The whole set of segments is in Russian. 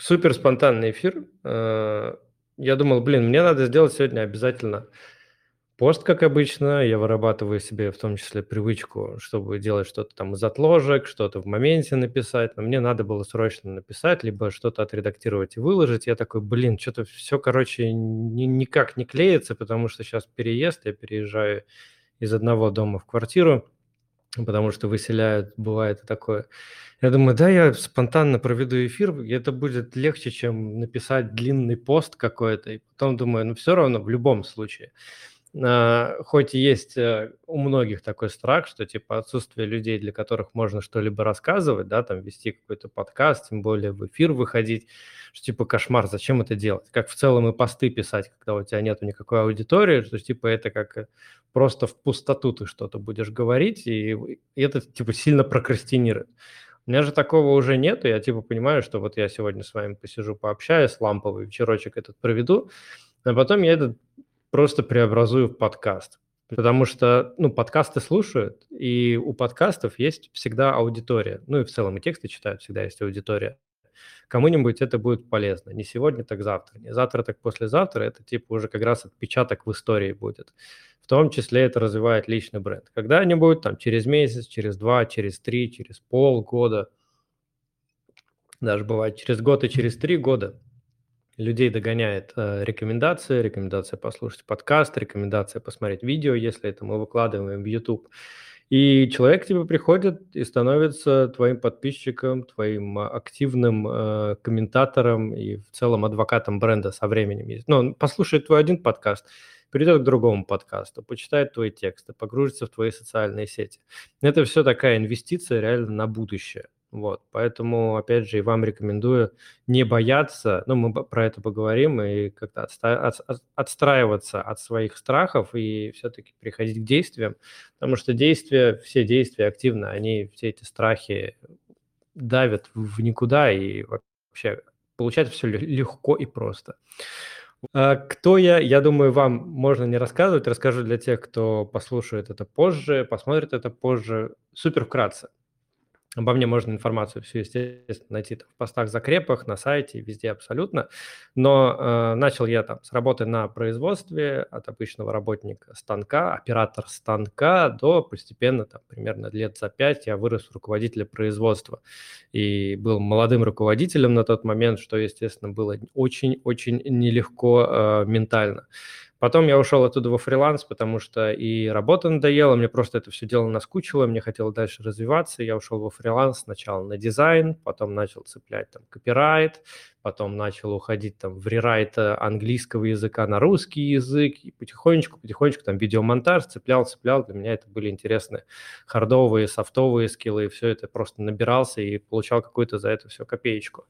Супер спонтанный эфир. Э, я думал, блин, мне надо сделать сегодня обязательно пост, как обычно. Я вырабатываю себе в том числе привычку, чтобы делать что-то там из отложек, что-то в моменте написать. Но мне надо было срочно написать, либо что-то отредактировать и выложить. Я такой, блин, что-то все, короче, ни, никак не клеится, потому что сейчас переезд, я переезжаю из одного дома в квартиру потому что выселяют, бывает и такое. Я думаю, да, я спонтанно проведу эфир, и это будет легче, чем написать длинный пост какой-то. И потом думаю, ну все равно в любом случае. А, хоть и есть э, у многих такой страх, что типа отсутствие людей, для которых можно что-либо рассказывать, да, там вести какой-то подкаст, тем более в эфир выходить, что типа кошмар, зачем это делать? Как в целом и посты писать, когда у тебя нету никакой аудитории, что типа это как э, просто в пустоту ты что-то будешь говорить, и, и это типа сильно прокрастинирует. У меня же такого уже нету, я типа понимаю, что вот я сегодня с вами посижу, пообщаюсь, ламповый вечерочек этот проведу, а потом я этот просто преобразую в подкаст. Потому что, ну, подкасты слушают, и у подкастов есть всегда аудитория. Ну и в целом и тексты читают, всегда есть аудитория. Кому-нибудь это будет полезно. Не сегодня, так завтра. Не завтра, так послезавтра. Это типа уже как раз отпечаток в истории будет. В том числе это развивает личный бренд. Когда-нибудь, там, через месяц, через два, через три, через полгода, даже бывает через год и через три года – людей догоняет э, рекомендация, рекомендация послушать подкаст, рекомендация посмотреть видео, если это мы выкладываем в YouTube. И человек к тебе приходит и становится твоим подписчиком, твоим а, активным э, комментатором и в целом адвокатом бренда со временем. Ну, он послушает твой один подкаст, перейдет к другому подкасту, почитает твои тексты, погрузится в твои социальные сети. Это все такая инвестиция реально на будущее. Вот, поэтому, опять же, и вам рекомендую не бояться, ну, мы про это поговорим, и как-то отста- от- отстраиваться от своих страхов и все-таки переходить к действиям, потому что действия, все действия активно, они, все эти страхи давят в никуда, и вообще получается все легко и просто. А кто я? Я думаю, вам можно не рассказывать, расскажу для тех, кто послушает это позже, посмотрит это позже. Супер вкратце. Обо мне можно информацию всю, естественно, найти там, в постах, закрепах, на сайте, везде абсолютно. Но э, начал я там с работы на производстве от обычного работника станка, оператор станка, до постепенно, там, примерно лет за пять я вырос в руководителя производства. И был молодым руководителем на тот момент, что, естественно, было очень-очень нелегко э, ментально. Потом я ушел оттуда во фриланс, потому что и работа надоела, мне просто это все дело наскучило, мне хотелось дальше развиваться. Я ушел во фриланс сначала на дизайн, потом начал цеплять там копирайт, потом начал уходить там в рерайт английского языка на русский язык, и потихонечку, потихонечку там видеомонтаж цеплял, цеплял. Для меня это были интересные хардовые, софтовые скиллы, и все это просто набирался и получал какую-то за это все копеечку.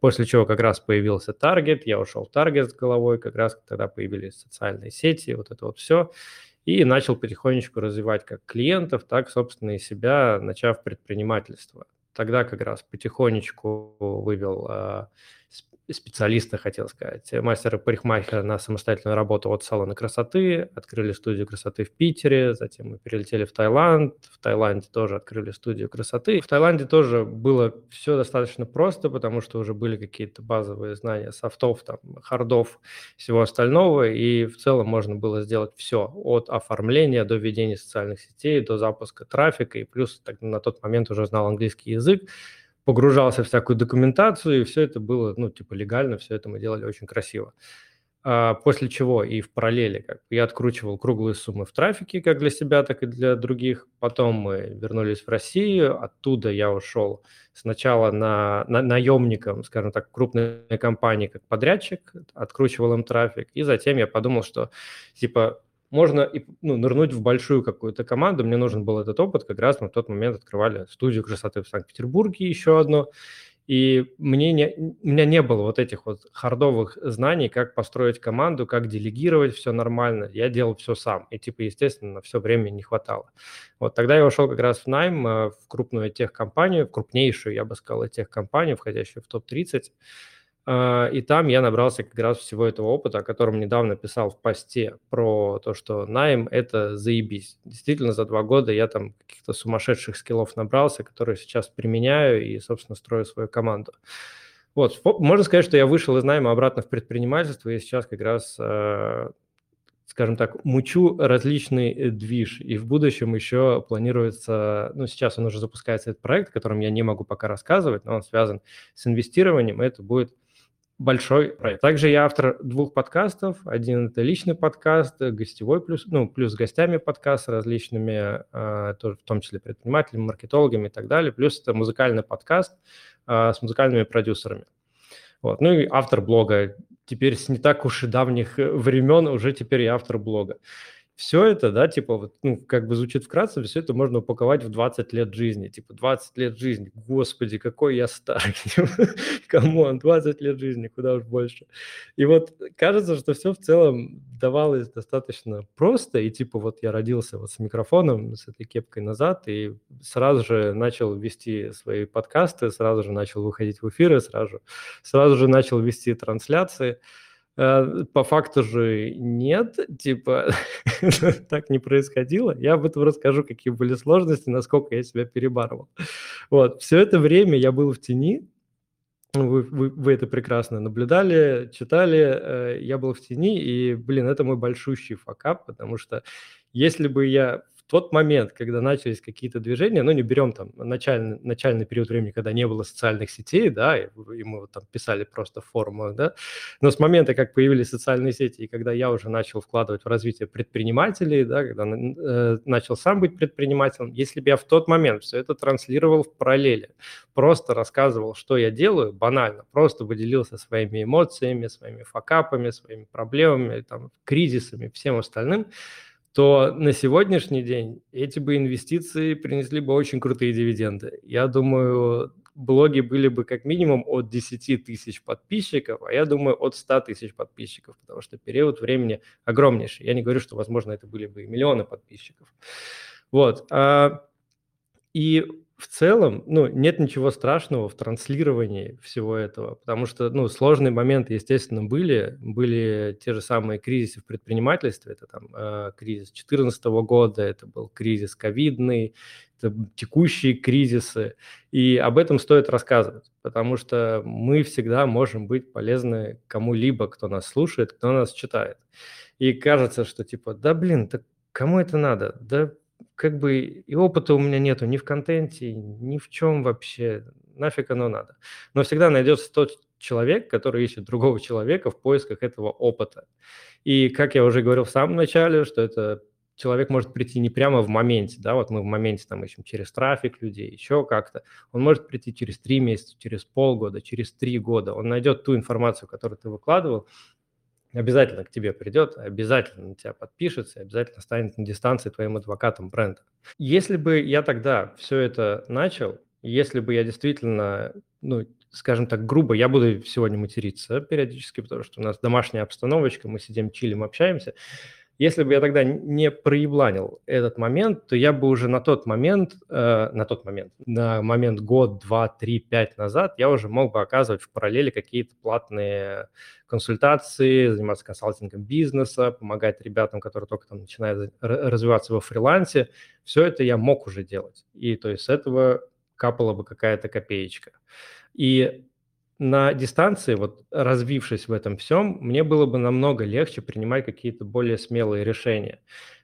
После чего как раз появился таргет, я ушел в таргет с головой, как раз тогда появились социальные сети, вот это вот все и начал потихонечку развивать как клиентов, так, собственно, и себя, начав предпринимательство. Тогда как раз потихонечку вывел а, специалиста, хотел сказать, мастера-парикмахера на самостоятельную работу от салона красоты, открыли студию красоты в Питере, затем мы перелетели в Таиланд, в Таиланде тоже открыли студию красоты. В Таиланде тоже было все достаточно просто, потому что уже были какие-то базовые знания софтов, там, хардов, всего остального, и в целом можно было сделать все, от оформления до ведения социальных сетей, до запуска трафика, и плюс так, на тот момент уже знал английский язык, погружался в всякую документацию, и все это было, ну, типа, легально, все это мы делали очень красиво. А, после чего и в параллели как я откручивал круглые суммы в трафике, как для себя, так и для других. Потом мы вернулись в Россию, оттуда я ушел сначала на, на наемником, скажем так, крупной компании как подрядчик, откручивал им трафик, и затем я подумал, что типа можно ну, нырнуть в большую какую-то команду. Мне нужен был этот опыт. Как раз мы в тот момент открывали студию красоты в Санкт-Петербурге еще одно. И мне не, у меня не было вот этих вот хардовых знаний, как построить команду, как делегировать все нормально. Я делал все сам. И, типа, естественно, на все время не хватало. Вот тогда я ушел как раз в найм э, в крупную техкомпанию, в крупнейшую, я бы сказал, техкомпанию, входящую в топ-30. А, и там я набрался как раз всего этого опыта, о котором недавно писал в посте про то, что найм – это заебись. Действительно, за два года я там каких-то сумасшедших скиллов набрался, которые сейчас применяю и, собственно, строю свою команду. Вот, можно сказать, что я вышел из найма обратно в предпринимательство, и сейчас как раз, э, скажем так, мучу различный э, движ, и в будущем еще планируется, ну, сейчас он уже запускается, этот проект, о котором я не могу пока рассказывать, но он связан с инвестированием, и это будет большой проект. Также я автор двух подкастов. Один – это личный подкаст, гостевой плюс, ну, плюс с гостями подкаст с различными, тоже, в том числе предпринимателями, маркетологами и так далее. Плюс это музыкальный подкаст э, с музыкальными продюсерами. Вот. Ну и автор блога. Теперь с не так уж и давних времен уже теперь я автор блога все это, да, типа, вот, ну, как бы звучит вкратце, все это можно упаковать в 20 лет жизни. Типа, 20 лет жизни, господи, какой я старый. Come on, 20 лет жизни, куда уж больше. И вот кажется, что все в целом давалось достаточно просто, и типа вот я родился вот с микрофоном, с этой кепкой назад, и сразу же начал вести свои подкасты, сразу же начал выходить в эфиры, сразу, сразу же начал вести трансляции. Э, по факту же нет, типа так не происходило. Я об этом расскажу, какие были сложности, насколько я себя перебарывал. Вот, все это время я был в тени, вы, вы, вы это прекрасно наблюдали, читали, э, я был в тени, и, блин, это мой большущий факап, потому что если бы я тот момент, когда начались какие-то движения, ну, не берем там начальный, начальный период времени, когда не было социальных сетей, да, и, и мы вот там писали просто в форумах, да, но с момента, как появились социальные сети, и когда я уже начал вкладывать в развитие предпринимателей, да, когда э, начал сам быть предпринимателем, если бы я в тот момент все это транслировал в параллели, просто рассказывал, что я делаю, банально, просто выделился своими эмоциями, своими факапами, своими проблемами, там, кризисами, всем остальным, то на сегодняшний день эти бы инвестиции принесли бы очень крутые дивиденды. Я думаю, блоги были бы как минимум от 10 тысяч подписчиков, а я думаю, от 100 тысяч подписчиков, потому что период времени огромнейший. Я не говорю, что, возможно, это были бы и миллионы подписчиков. Вот. А, и в целом, ну, нет ничего страшного в транслировании всего этого, потому что, ну, сложные моменты, естественно, были. Были те же самые кризисы в предпринимательстве, это там э, кризис 2014 года, это был кризис ковидный, это текущие кризисы, и об этом стоит рассказывать, потому что мы всегда можем быть полезны кому-либо, кто нас слушает, кто нас читает. И кажется, что типа, да блин, так кому это надо? Да как бы и опыта у меня нету ни в контенте, ни в чем вообще, нафиг оно надо. Но всегда найдется тот человек, который ищет другого человека в поисках этого опыта. И как я уже говорил в самом начале, что это человек может прийти не прямо в моменте, да, вот мы в моменте там ищем через трафик людей, еще как-то. Он может прийти через три месяца, через полгода, через три года. Он найдет ту информацию, которую ты выкладывал, обязательно к тебе придет, обязательно на тебя подпишется, обязательно станет на дистанции твоим адвокатом бренда. Если бы я тогда все это начал, если бы я действительно, ну, скажем так, грубо, я буду сегодня материться периодически, потому что у нас домашняя обстановочка, мы сидим, чилим, общаемся, если бы я тогда не проебланил этот момент, то я бы уже на тот момент, э, на тот момент, на момент год, два, три, пять назад, я уже мог бы оказывать в параллели какие-то платные консультации, заниматься консалтингом бизнеса, помогать ребятам, которые только там начинают развиваться во фрилансе. Все это я мог уже делать. И то есть с этого капала бы какая-то копеечка. И на дистанции, вот развившись в этом всем, мне было бы намного легче принимать какие-то более смелые решения.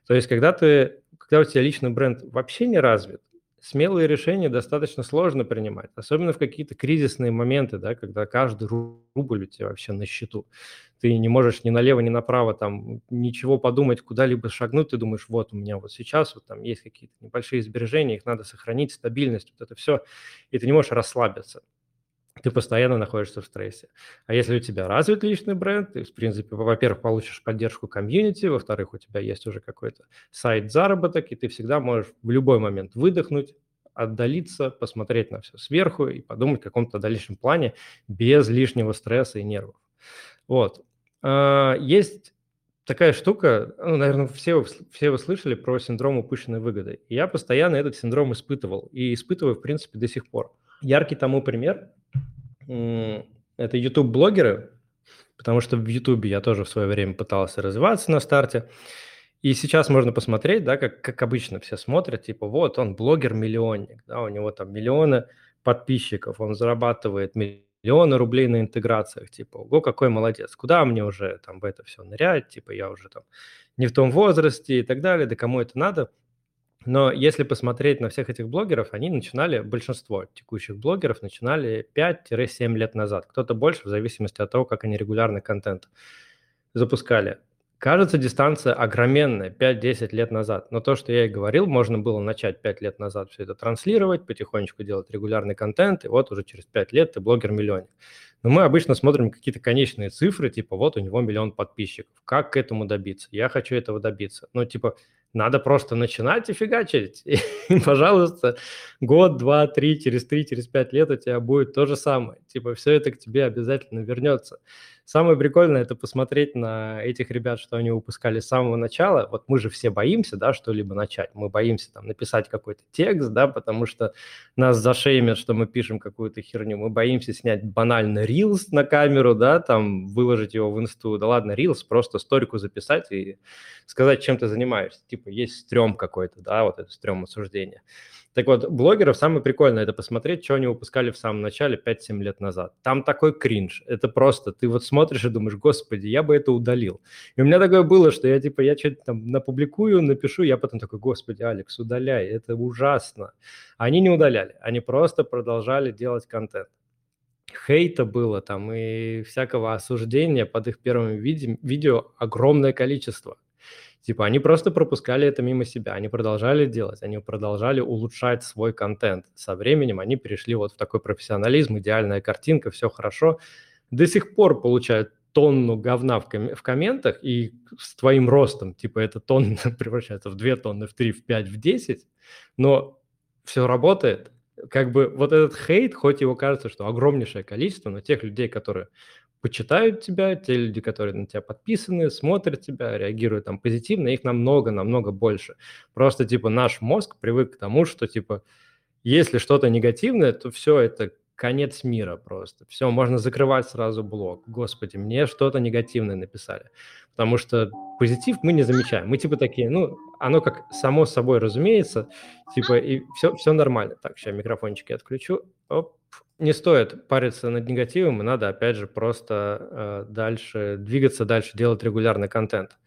То есть, когда ты, когда у тебя личный бренд вообще не развит, смелые решения достаточно сложно принимать, особенно в какие-то кризисные моменты, да, когда каждый рубль у тебя вообще на счету. Ты не можешь ни налево, ни направо там ничего подумать, куда-либо шагнуть. Ты думаешь, вот у меня вот сейчас вот там есть какие-то небольшие сбережения, их надо сохранить, стабильность, вот это все, и ты не можешь расслабиться ты постоянно находишься в стрессе. А если у тебя развит личный бренд, ты, в принципе, во-первых, получишь поддержку комьюнити, во-вторых, у тебя есть уже какой-то сайт заработок, и ты всегда можешь в любой момент выдохнуть, отдалиться, посмотреть на все сверху и подумать в каком-то дальнейшем плане без лишнего стресса и нервов. Вот. А, есть такая штука, ну, наверное, все, все вы слышали про синдром упущенной выгоды. И я постоянно этот синдром испытывал и испытываю, в принципе, до сих пор. Яркий тому пример это YouTube-блогеры, потому что в YouTube я тоже в свое время пытался развиваться на старте. И сейчас можно посмотреть, да, как, как обычно все смотрят, типа, вот он блогер-миллионник, да, у него там миллионы подписчиков, он зарабатывает миллионы рублей на интеграциях, типа, ого, какой молодец, куда мне уже там в это все нырять, типа, я уже там не в том возрасте и так далее, да кому это надо. Но если посмотреть на всех этих блогеров, они начинали, большинство текущих блогеров начинали 5-7 лет назад, кто-то больше, в зависимости от того, как они регулярный контент запускали. Кажется, дистанция огроменная, 5-10 лет назад. Но то, что я и говорил, можно было начать 5 лет назад все это транслировать, потихонечку делать регулярный контент, и вот уже через 5 лет ты блогер-миллионер. Но мы обычно смотрим какие-то конечные цифры, типа вот у него миллион подписчиков. Как к этому добиться? Я хочу этого добиться. Ну, типа, надо просто начинать и фигачить. И, пожалуйста, год, два, три, через три, через пять лет у тебя будет то же самое. Типа все это к тебе обязательно вернется. Самое прикольное – это посмотреть на этих ребят, что они выпускали с самого начала. Вот мы же все боимся, да, что-либо начать. Мы боимся там написать какой-то текст, да, потому что нас зашеймят, что мы пишем какую-то херню. Мы боимся снять банально рилс на камеру, да, там выложить его в инсту. Да ладно, рилс, просто сторику записать и сказать, чем ты занимаешься. Типа есть стрём какой-то, да, вот это стрём осуждения. Так вот, блогеров самое прикольное – это посмотреть, что они выпускали в самом начале 5-7 лет назад. Там такой кринж. Это просто, ты вот смотришь и думаешь, господи, я бы это удалил. И у меня такое было, что я типа, я что-то там напубликую, напишу, я потом такой, господи, Алекс, удаляй, это ужасно. Они не удаляли, они просто продолжали делать контент хейта было там и всякого осуждения под их первым виде, видео огромное количество. Типа они просто пропускали это мимо себя, они продолжали делать, они продолжали улучшать свой контент. Со временем они перешли вот в такой профессионализм, идеальная картинка, все хорошо. До сих пор получают тонну говна в, ком- в комментах, и с твоим ростом, типа, эта тонна превращается в 2 тонны, в 3, в 5, в 10, но все работает. Как бы вот этот хейт, хоть его кажется, что огромнейшее количество, но тех людей, которые почитают тебя, те люди, которые на тебя подписаны, смотрят тебя, реагируют там позитивно, их намного-намного больше. Просто, типа, наш мозг привык к тому, что, типа, если что-то негативное, то все это конец мира просто. Все, можно закрывать сразу блог. Господи, мне что-то негативное написали. Потому что позитив мы не замечаем. Мы типа такие, ну, оно как само собой разумеется, типа, и все, все нормально. Так, сейчас микрофончики отключу. Оп, не стоит париться над негативом, и надо, опять же, просто э, дальше двигаться, дальше делать регулярный контент.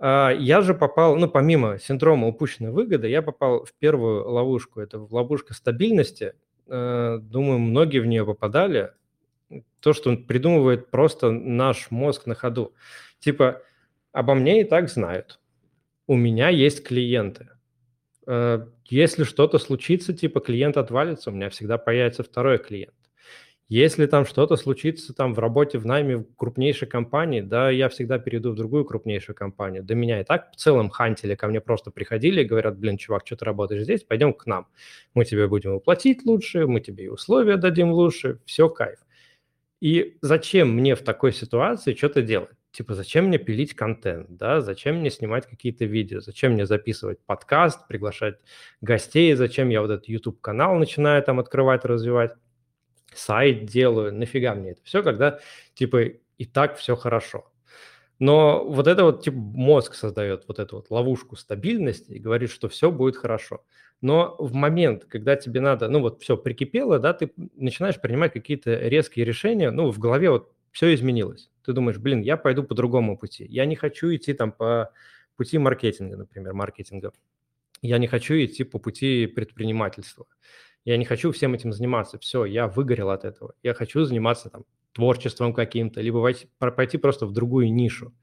А, я же попал, ну, помимо синдрома упущенной выгоды, я попал в первую ловушку. Это ловушка стабильности. Э, думаю, многие в нее попадали. То, что он придумывает просто наш мозг на ходу. Типа, обо мне и так знают. У меня есть клиенты. Э, если что-то случится, типа клиент отвалится, у меня всегда появится второй клиент. Если там что-то случится там в работе, в найме в крупнейшей компании, да, я всегда перейду в другую крупнейшую компанию. До меня и так в целом хантили, ко мне просто приходили и говорят, блин, чувак, что ты работаешь здесь, пойдем к нам. Мы тебе будем уплатить лучше, мы тебе и условия дадим лучше, все кайф. И зачем мне в такой ситуации что-то делать? Типа, зачем мне пилить контент, да, зачем мне снимать какие-то видео, зачем мне записывать подкаст, приглашать гостей, зачем я вот этот YouTube-канал начинаю там открывать, развивать, сайт делаю, нафига мне это все, когда, типа, и так все хорошо. Но вот это вот, типа, мозг создает вот эту вот ловушку стабильности и говорит, что все будет хорошо. Но в момент, когда тебе надо, ну вот все прикипело, да, ты начинаешь принимать какие-то резкие решения, ну в голове вот все изменилось. Ты думаешь, блин, я пойду по другому пути. Я не хочу идти там по пути маркетинга, например, маркетинга. Я не хочу идти по пути предпринимательства. Я не хочу всем этим заниматься. Все, я выгорел от этого. Я хочу заниматься там творчеством каким-то, либо пойти, просто в другую нишу.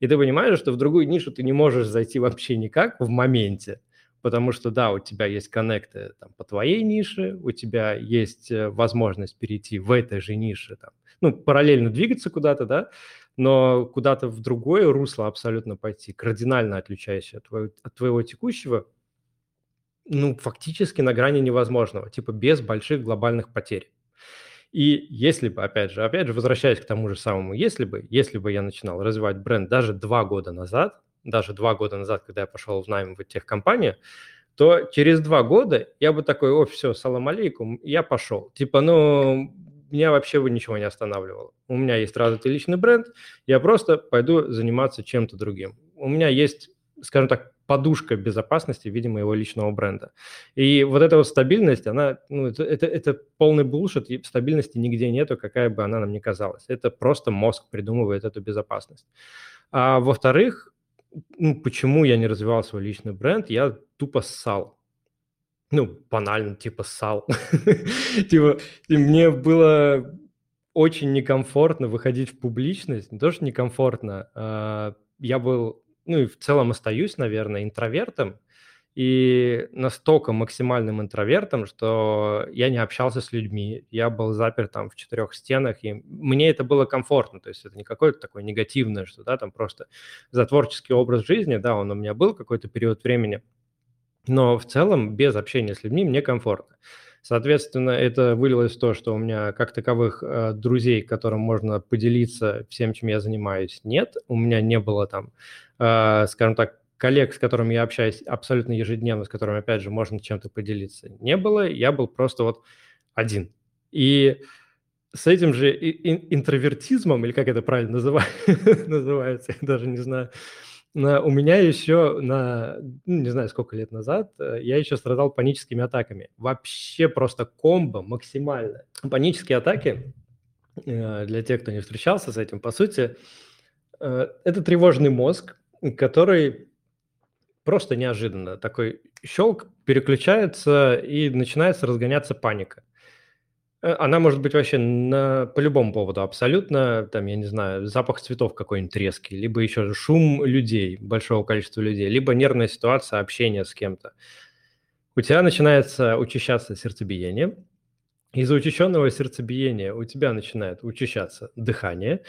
И ты понимаешь, что в другую нишу ты не можешь зайти вообще никак в моменте, потому что, да, у тебя есть коннекты там, по твоей нише, у тебя есть э, возможность перейти в этой же нише там, ну, параллельно двигаться куда-то, да, но куда-то в другое русло абсолютно пойти, кардинально отличающее от твоего, от твоего текущего, ну, фактически на грани невозможного, типа без больших глобальных потерь. И если бы, опять же, опять же, возвращаясь к тому же самому, если бы, если бы я начинал развивать бренд даже два года назад, даже два года назад, когда я пошел в найм в техкомпанию, то через два года я бы такой, о, все, салам алейкум, я пошел. Типа, ну, меня вообще бы ничего не останавливало. У меня есть развитый личный бренд, я просто пойду заниматься чем-то другим. У меня есть, скажем так, подушка безопасности в виде моего личного бренда. И вот эта вот стабильность, она, ну, это, это, это полный булшит, стабильности нигде нету, какая бы она нам ни казалась. Это просто мозг придумывает эту безопасность. А во-вторых, ну, почему я не развивал свой личный бренд? Я тупо ссал. Ну, банально, типа ссал. Типа, мне было очень некомфортно выходить в публичность. Не то, что некомфортно, а я был ну и в целом остаюсь, наверное, интровертом, и настолько максимальным интровертом, что я не общался с людьми, я был заперт там в четырех стенах, и мне это было комфортно, то есть это не какое-то такое негативное, что, да, там просто за творческий образ жизни, да, он у меня был какой-то период времени, но в целом без общения с людьми мне комфортно. Соответственно, это вылилось в то, что у меня как таковых э, друзей, которым можно поделиться всем, чем я занимаюсь, нет. У меня не было там, э, скажем так, коллег, с которыми я общаюсь абсолютно ежедневно, с которыми, опять же, можно чем-то поделиться, не было. Я был просто вот один. И с этим же интровертизмом, или как это правильно называется, я даже не знаю, на, у меня еще на, ну, не знаю, сколько лет назад, э, я еще страдал паническими атаками. Вообще просто комбо максимально. Панические атаки, э, для тех, кто не встречался с этим, по сути, э, это тревожный мозг, который просто неожиданно такой щелк переключается и начинается разгоняться паника. Э, она может быть вообще на, по любому поводу абсолютно, там, я не знаю, запах цветов какой-нибудь резкий, либо еще шум людей, большого количества людей, либо нервная ситуация, общение с кем-то. У тебя начинается учащаться сердцебиение, из-за учащенного сердцебиения у тебя начинает учащаться дыхание,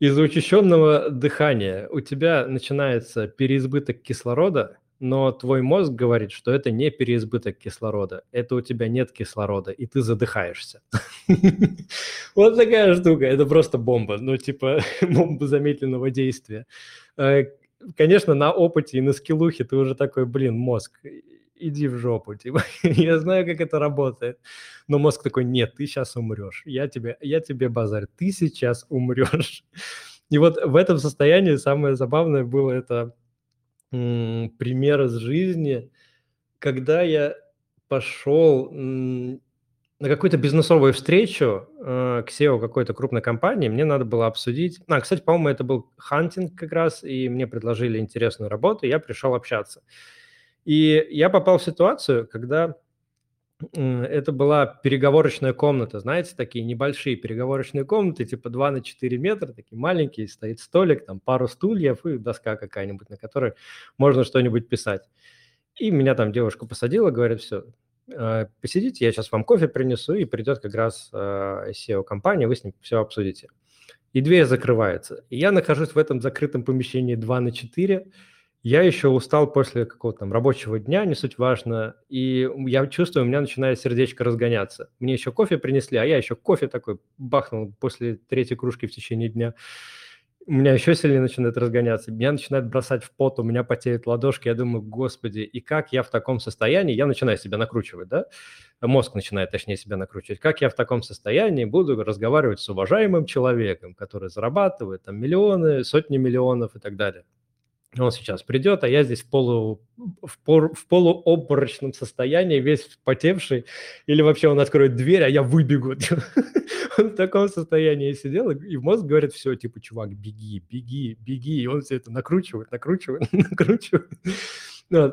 из-за учащенного дыхания у тебя начинается переизбыток кислорода, но твой мозг говорит, что это не переизбыток кислорода, это у тебя нет кислорода, и ты задыхаешься. Вот такая штука, это просто бомба, ну типа бомба замедленного действия. Э, конечно, на опыте и на скиллухе ты уже такой, блин, мозг, иди в жопу, типа, я знаю, как это работает. Но мозг такой, нет, ты сейчас умрешь, я тебе, я тебе базарь, ты сейчас умрешь. И вот в этом состоянии самое забавное было это пример из жизни, когда я пошел на какую-то бизнесовую встречу э, к SEO какой-то крупной компании, мне надо было обсудить. А, кстати, по-моему, это был хантинг как раз, и мне предложили интересную работу, и я пришел общаться. И я попал в ситуацию, когда это была переговорочная комната, знаете, такие небольшие переговорочные комнаты, типа 2 на 4 метра, такие маленькие, стоит столик, там пару стульев и доска какая-нибудь, на которой можно что-нибудь писать. И меня там девушка посадила, говорит, все, э, посидите, я сейчас вам кофе принесу, и придет как раз э, SEO-компания, вы с ним все обсудите. И дверь закрывается. И я нахожусь в этом закрытом помещении 2 на 4, я еще устал после какого-то там рабочего дня, не суть важно, и я чувствую, у меня начинает сердечко разгоняться. Мне еще кофе принесли, а я еще кофе такой бахнул после третьей кружки в течение дня. У меня еще сильнее начинает разгоняться, меня начинает бросать в пот, у меня потеют ладошки, я думаю, господи, и как я в таком состоянии, я начинаю себя накручивать, да, мозг начинает, точнее, себя накручивать, как я в таком состоянии буду разговаривать с уважаемым человеком, который зарабатывает там миллионы, сотни миллионов и так далее он сейчас придет, а я здесь в, полу, в, пор, в полуобморочном состоянии, весь потевший, или вообще он откроет дверь, а я выбегу. Он в таком состоянии сидел, и мозг говорит, все, типа, чувак, беги, беги, беги, и он все это накручивает, накручивает, накручивает.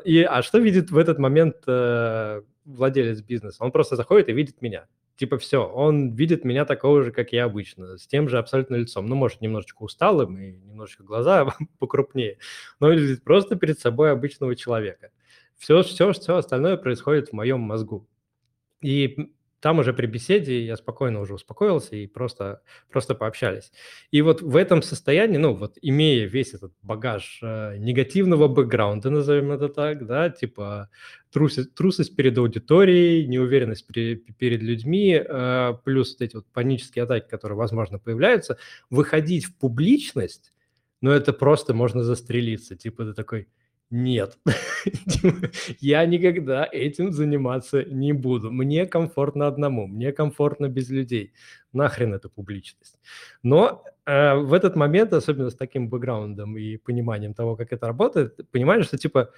И, а что видит в этот момент э, владелец бизнеса? Он просто заходит и видит меня типа все, он видит меня такого же, как я обычно, с тем же абсолютно лицом. Ну, может, немножечко усталым и немножечко глаза покрупнее, но видит просто перед собой обычного человека. Все, все, все остальное происходит в моем мозгу. И там уже при беседе я спокойно уже успокоился и просто, просто пообщались. И вот в этом состоянии, ну вот имея весь этот багаж э, негативного бэкграунда, назовем это так, да, типа трусость, трусость перед аудиторией, неуверенность при, перед людьми, э, плюс вот эти вот панические атаки, которые, возможно, появляются, выходить в публичность, ну это просто можно застрелиться. Типа ты такой, нет, я никогда этим заниматься не буду. Мне комфортно одному, мне комфортно без людей. Нахрен эта публичность. Но э, в этот момент, особенно с таким бэкграундом и пониманием того, как это работает, понимаешь, что типа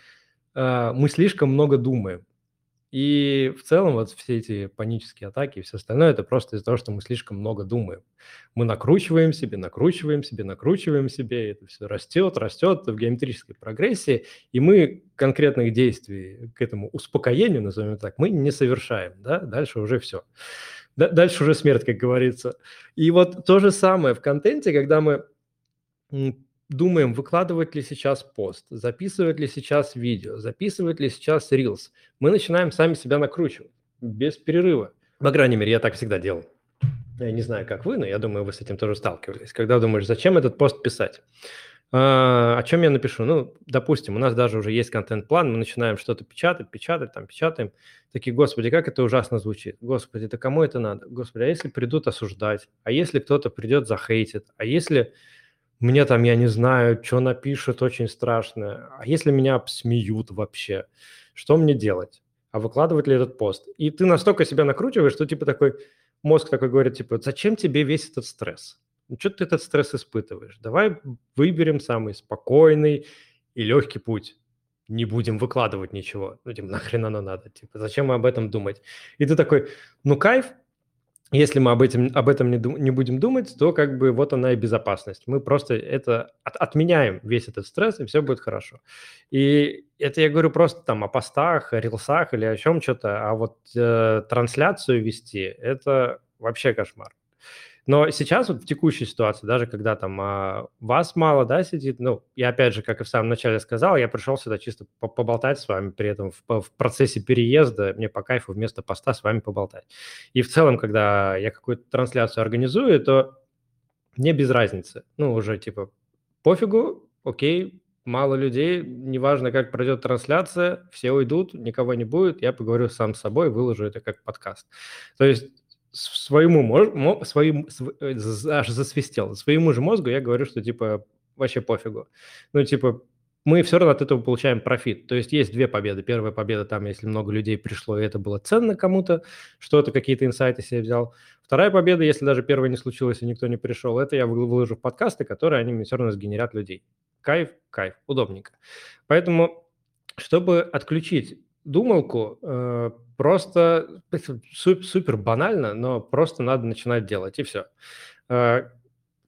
э, мы слишком много думаем. И в целом вот все эти панические атаки и все остальное, это просто из-за того, что мы слишком много думаем. Мы накручиваем себе, накручиваем себе, накручиваем себе, это все растет, растет в геометрической прогрессии, и мы конкретных действий к этому успокоению, назовем так, мы не совершаем, да, дальше уже все. Дальше уже смерть, как говорится. И вот то же самое в контенте, когда мы думаем, выкладывать ли сейчас пост, записывать ли сейчас видео, записывать ли сейчас рилс, мы начинаем сами себя накручивать без перерыва. По крайней мере, я так всегда делал. Я не знаю, как вы, но я думаю, вы с этим тоже сталкивались. Когда думаешь, зачем этот пост писать? А, о чем я напишу? Ну, допустим, у нас даже уже есть контент-план, мы начинаем что-то печатать, печатать, там, печатаем. Такие, господи, как это ужасно звучит. Господи, да кому это надо? Господи, а если придут осуждать? А если кто-то придет захейтит? А если мне там, я не знаю, что напишут, очень страшно. А если меня смеют вообще? Что мне делать? А выкладывать ли этот пост? И ты настолько себя накручиваешь, что типа такой мозг такой говорит, типа, зачем тебе весь этот стресс? Ну, что ты этот стресс испытываешь? Давай выберем самый спокойный и легкий путь. Не будем выкладывать ничего. Ну, типа, нахрен оно надо? Типа, зачем об этом думать? И ты такой, ну, кайф, если мы об этом, об этом не, не будем думать, то как бы вот она и безопасность. Мы просто это от, отменяем весь этот стресс, и все будет хорошо. И это я говорю просто там о постах, о рилсах или о чем что-то, а вот э, трансляцию вести – это вообще кошмар. Но сейчас вот в текущей ситуации, даже когда там а, вас мало, да, сидит, ну, я опять же, как и в самом начале сказал, я пришел сюда чисто поболтать с вами, при этом в, в процессе переезда мне по кайфу вместо поста с вами поболтать. И в целом, когда я какую-то трансляцию организую, то мне без разницы. Ну, уже типа пофигу, окей, мало людей, неважно, как пройдет трансляция, все уйдут, никого не будет, я поговорю сам с собой, выложу это как подкаст. То есть своему, своим, э, аж засвистел, своему же мозгу я говорю, что типа вообще пофигу. Ну, типа, мы все равно от этого получаем профит. То есть есть две победы. Первая победа там, если много людей пришло, и это было ценно кому-то, что-то, какие-то инсайты себе взял. Вторая победа, если даже первая не случилась и никто не пришел, это я выложу в подкасты, которые они мне все равно сгенерят людей. Кайф, кайф, удобненько. Поэтому, чтобы отключить думалку, э, просто супер банально, но просто надо начинать делать, и все. Э,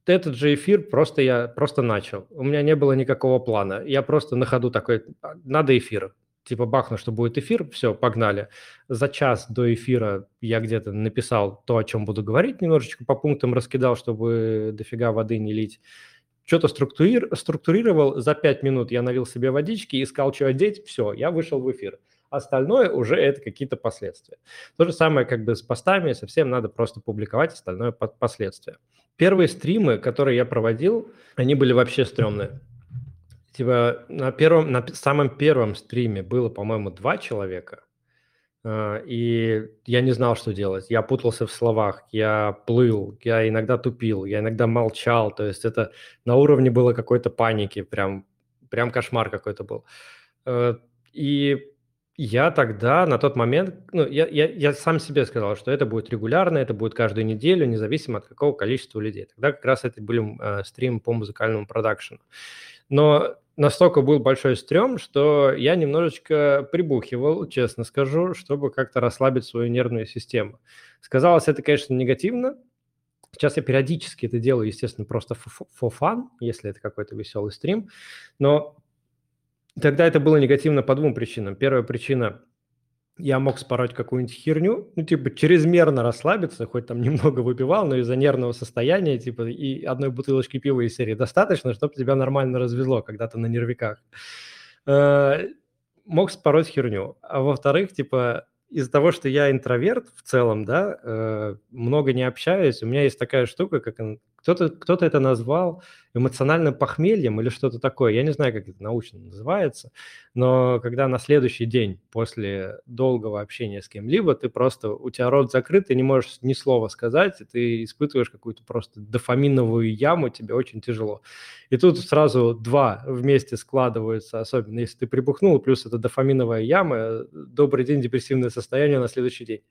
этот же эфир просто я просто начал. У меня не было никакого плана. Я просто на ходу такой, «А, надо эфир. Типа бахну, что будет эфир, все, погнали. За час до эфира я где-то написал то, о чем буду говорить, немножечко по пунктам раскидал, чтобы дофига воды не лить. Что-то структурир, структурировал, за пять минут я налил себе водички, искал, что одеть, все, я вышел в эфир. Остальное уже это какие-то последствия. То же самое как бы с постами, совсем надо просто публиковать остальное под последствия. Первые стримы, которые я проводил, они были вообще стрёмные. Типа на первом, на самом первом стриме было, по-моему, два человека, а, и я не знал, что делать. Я путался в словах, я плыл, я иногда тупил, я иногда молчал. То есть это на уровне было какой-то паники, прям, прям кошмар какой-то был. Э, и я тогда, на тот момент, ну, я, я, я сам себе сказал, что это будет регулярно, это будет каждую неделю, независимо от какого количества людей. Тогда как раз это были э, стримы по музыкальному продакшену. Но настолько был большой стрём, что я немножечко прибухивал, честно скажу, чтобы как-то расслабить свою нервную систему. Сказалось это, конечно, негативно. Сейчас я периодически это делаю, естественно, просто for fun, если это какой-то веселый стрим. Но Тогда это было негативно по двум причинам. Первая причина – я мог спороть какую-нибудь херню, ну, типа, чрезмерно расслабиться, хоть там немного выпивал, но из-за нервного состояния, типа, и одной бутылочки пива из серии достаточно, чтобы тебя нормально развезло, когда то на нервиках. Э, мог спороть херню. А во-вторых, типа, из-за того, что я интроверт в целом, да, э, много не общаюсь, у меня есть такая штука, как кто-то кто это назвал эмоциональным похмельем или что-то такое. Я не знаю, как это научно называется, но когда на следующий день после долгого общения с кем-либо ты просто, у тебя рот закрыт, ты не можешь ни слова сказать, ты испытываешь какую-то просто дофаминовую яму, тебе очень тяжело. И тут сразу два вместе складываются, особенно если ты прибухнул, плюс это дофаминовая яма, добрый день, депрессивное состояние на следующий день.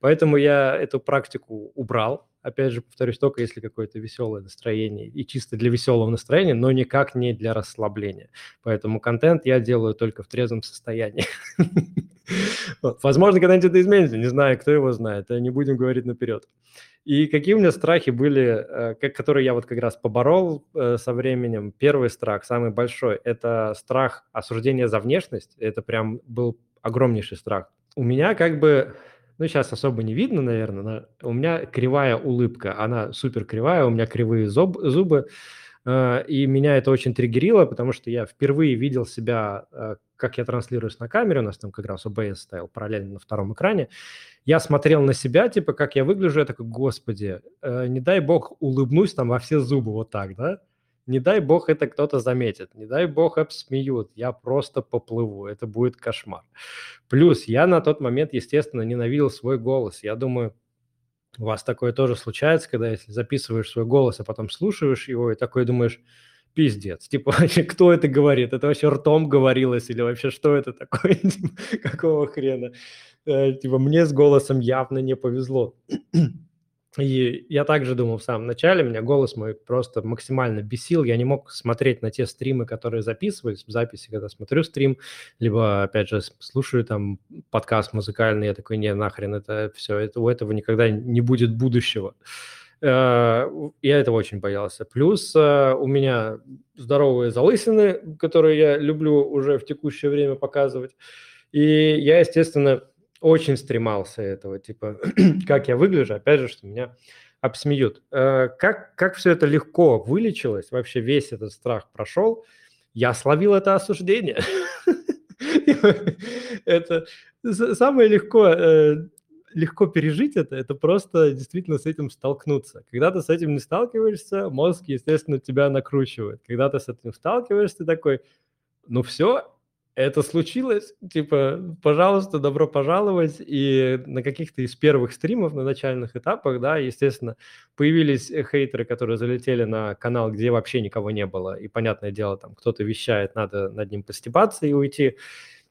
Поэтому я эту практику убрал, опять же, повторюсь, только если какое-то веселое настроение и чисто для веселого настроения, но никак не для расслабления. Поэтому контент я делаю только в трезвом состоянии. Возможно, когда-нибудь это изменится, не знаю, кто его знает, не будем говорить наперед. И какие у меня страхи были, э, которые я вот как раз поборол э, со временем. Первый страх, самый большой, это страх осуждения за внешность. Это прям был огромнейший страх. У меня как бы, ну сейчас особо не видно, наверное, но у меня кривая улыбка, она супер кривая, у меня кривые зуб, зубы, э, и меня это очень триггерило, потому что я впервые видел себя, как я транслируюсь на камере, у нас там как раз OBS стоял параллельно на втором экране, я смотрел на себя, типа, как я выгляжу, я такой, господи, э, не дай бог улыбнусь там во все зубы вот так, да? Не дай бог это кто-то заметит, не дай бог обсмеют, я просто поплыву, это будет кошмар. Плюс я на тот момент, естественно, ненавидел свой голос. Я думаю, у вас такое тоже случается, когда если записываешь свой голос, а потом слушаешь его и такой думаешь, пиздец. Типа, вообще, кто это говорит? Это вообще ртом говорилось или вообще что это такое? Типа, какого хрена? Э, типа, мне с голосом явно не повезло. И я также думал в самом начале, меня голос мой просто максимально бесил, я не мог смотреть на те стримы, которые записываюсь, в записи, когда смотрю стрим, либо, опять же, слушаю там подкаст музыкальный, я такой, не, нахрен, это все, это, у этого никогда не будет будущего. Э, я этого очень боялся. Плюс э, у меня здоровые залысины, которые я люблю уже в текущее время показывать. И я, естественно, очень стремался этого, типа, как я выгляжу, опять же, что меня обсмеют. Э, как, как все это легко вылечилось, вообще весь этот страх прошел, я словил это осуждение. Это самое легко, э, легко пережить это, это просто действительно с этим столкнуться. Когда ты с этим не сталкиваешься, мозг, естественно, тебя накручивает. Когда ты с этим сталкиваешься, ты такой, ну все, это случилось, типа, пожалуйста, добро пожаловать. И на каких-то из первых стримов, на начальных этапах, да, естественно, появились хейтеры, которые залетели на канал, где вообще никого не было. И, понятное дело, там кто-то вещает, надо над ним постебаться и уйти.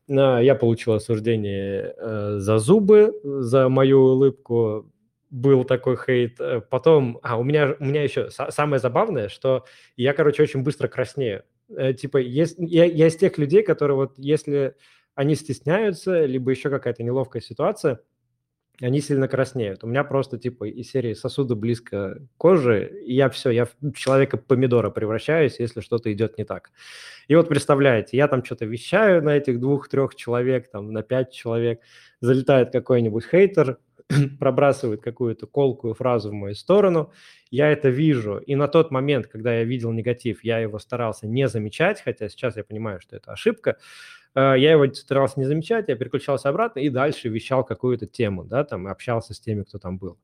Я получил осуждение э, за зубы, за мою улыбку. Был такой хейт. Э, потом, а, у меня, у меня еще самое забавное, что я, короче, очень быстро краснею. Э, типа, есть, я, я из тех людей, которые вот если они стесняются, либо еще какая-то неловкая ситуация, они сильно краснеют. У меня просто типа из серии сосуды близко к коже, и я все, я в человека-помидора превращаюсь, если что-то идет не так. И вот представляете, я там что-то вещаю на этих двух-трех человек, там на пять человек, залетает какой-нибудь хейтер, пробрасывает какую-то колкую фразу в мою сторону, я это вижу, и на тот момент, когда я видел негатив, я его старался не замечать, хотя сейчас я понимаю, что это ошибка, э, я его старался не замечать, я переключался обратно и дальше вещал какую-то тему, да, там, общался с теми, кто там был.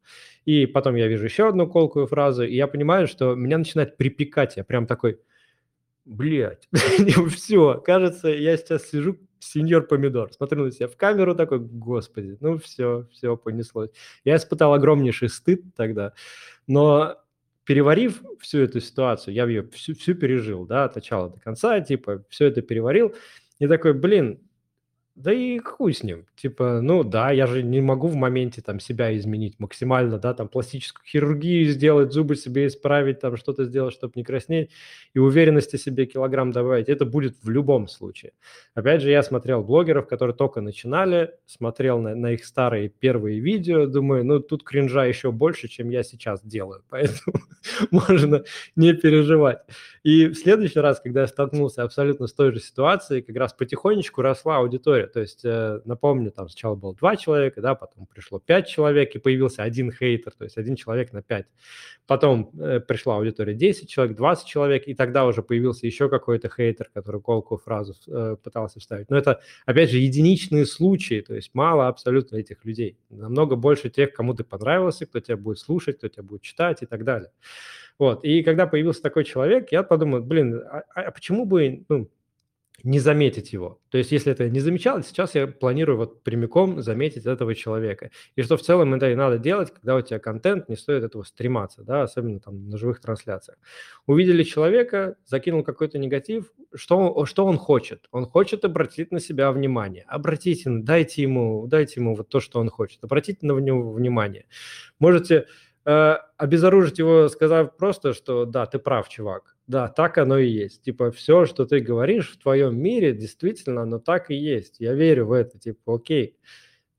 И потом я вижу еще одну колкую фразу, и я понимаю, что меня начинает припекать, я прям такой, блядь, все, кажется, я сейчас сижу сеньор помидор. Смотрю на себя в камеру такой, господи, ну все, все понеслось. Я испытал огромнейший стыд тогда, но переварив всю эту ситуацию, я ее всю, всю пережил, да, от начала до конца, типа, все это переварил, и такой, блин, да и хуй с ним. Типа, ну да, я же не могу в моменте там себя изменить максимально, да, там пластическую хирургию сделать, зубы себе исправить, там что-то сделать, чтобы не краснеть, и уверенности себе килограмм добавить. Это будет в любом случае. Опять же, я смотрел блогеров, которые только начинали, смотрел на, на их старые первые видео, думаю, ну тут кринжа еще больше, чем я сейчас делаю, поэтому можно не переживать. И в следующий раз, когда я столкнулся абсолютно с той же ситуацией, как раз потихонечку росла аудитория. То есть, э, напомню, там сначала было два человека, да, потом пришло пять человек, и появился один хейтер, то есть один человек на пять. Потом э, пришла аудитория 10 человек, 20 человек, и тогда уже появился еще какой-то хейтер, который колкую фразу э, пытался вставить. Но это, опять же, единичные случаи, то есть мало абсолютно этих людей. Намного больше тех, кому ты понравился, кто тебя будет слушать, кто тебя будет читать и так далее. Вот. И когда появился такой человек, я подумал, блин, а, а почему бы ну, не заметить его. То есть, если это не замечал, сейчас я планирую вот прямиком заметить этого человека. И что в целом это и надо делать, когда у тебя контент, не стоит этого стрематься, да, особенно там на живых трансляциях. Увидели человека, закинул какой-то негатив, что, что он хочет? Он хочет обратить на себя внимание. Обратите, дайте ему, дайте ему вот то, что он хочет. Обратите на него внимание. Можете э, обезоружить его, сказав просто, что да, ты прав, чувак. Да, так оно и есть. Типа, все, что ты говоришь в твоем мире, действительно, оно так и есть. Я верю в это. Типа, окей,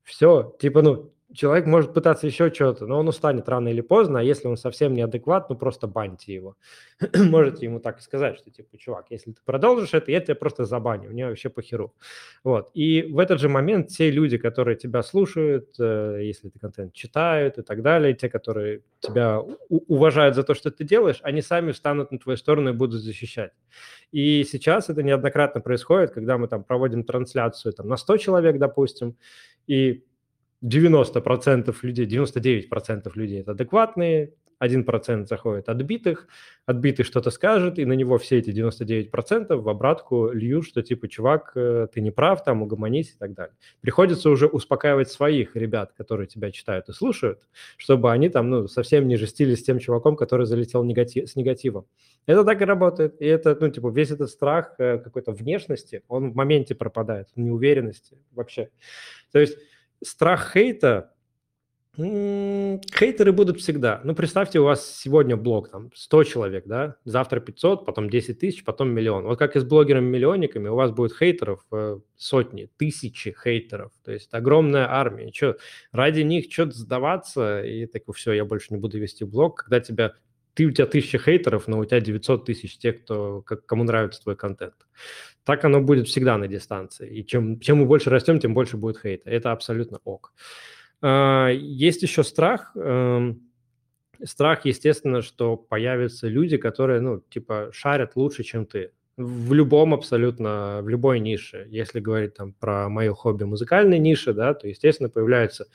все. Типа, ну, человек может пытаться еще что-то, но он устанет рано или поздно, а если он совсем неадекват, ну просто баньте его. Можете ему так и сказать, что типа, чувак, если ты продолжишь это, я тебя просто забаню, мне вообще похеру. Вот. И в этот же момент те люди, которые тебя слушают, э, если ты контент читают и так далее, те, которые тебя уважают за то, что ты делаешь, они сами встанут на твою сторону и будут защищать. И сейчас это неоднократно происходит, когда мы там проводим трансляцию там, на 100 человек, допустим, и 90% людей, 99% людей это адекватные, 1% заходит отбитых, отбитый что-то скажет, и на него все эти 99% в обратку льют, что типа, чувак, э, ты не прав, там, угомонись и так далее. Приходится уже успокаивать своих ребят, которые тебя читают и слушают, чтобы они там, ну, совсем не жестили с тем чуваком, который залетел негатив, с негативом. Это так и работает. И это, ну, типа, весь этот страх э, какой-то внешности, он в моменте пропадает, неуверенности вообще. То есть страх хейта, хейтеры будут всегда. Ну, представьте, у вас сегодня блог, там, 100 человек, да, завтра 500, потом 10 тысяч, потом миллион. Вот как и с блогерами-миллионниками, у вас будет хейтеров э, сотни, тысячи хейтеров. То есть огромная армия. Что, ради них что-то сдаваться, и так, все, я больше не буду вести блог, когда тебя ты, у тебя тысяча хейтеров, но у тебя 900 тысяч тех, кто, как, кому нравится твой контент. Так оно будет всегда на дистанции. И чем, чем мы больше растем, тем больше будет хейта. Это абсолютно ок. А, есть еще страх. Эм, страх, естественно, что появятся люди, которые, ну, типа, шарят лучше, чем ты. В любом абсолютно, в любой нише. Если говорить там про мое хобби музыкальной ниши, да, то, естественно, появляются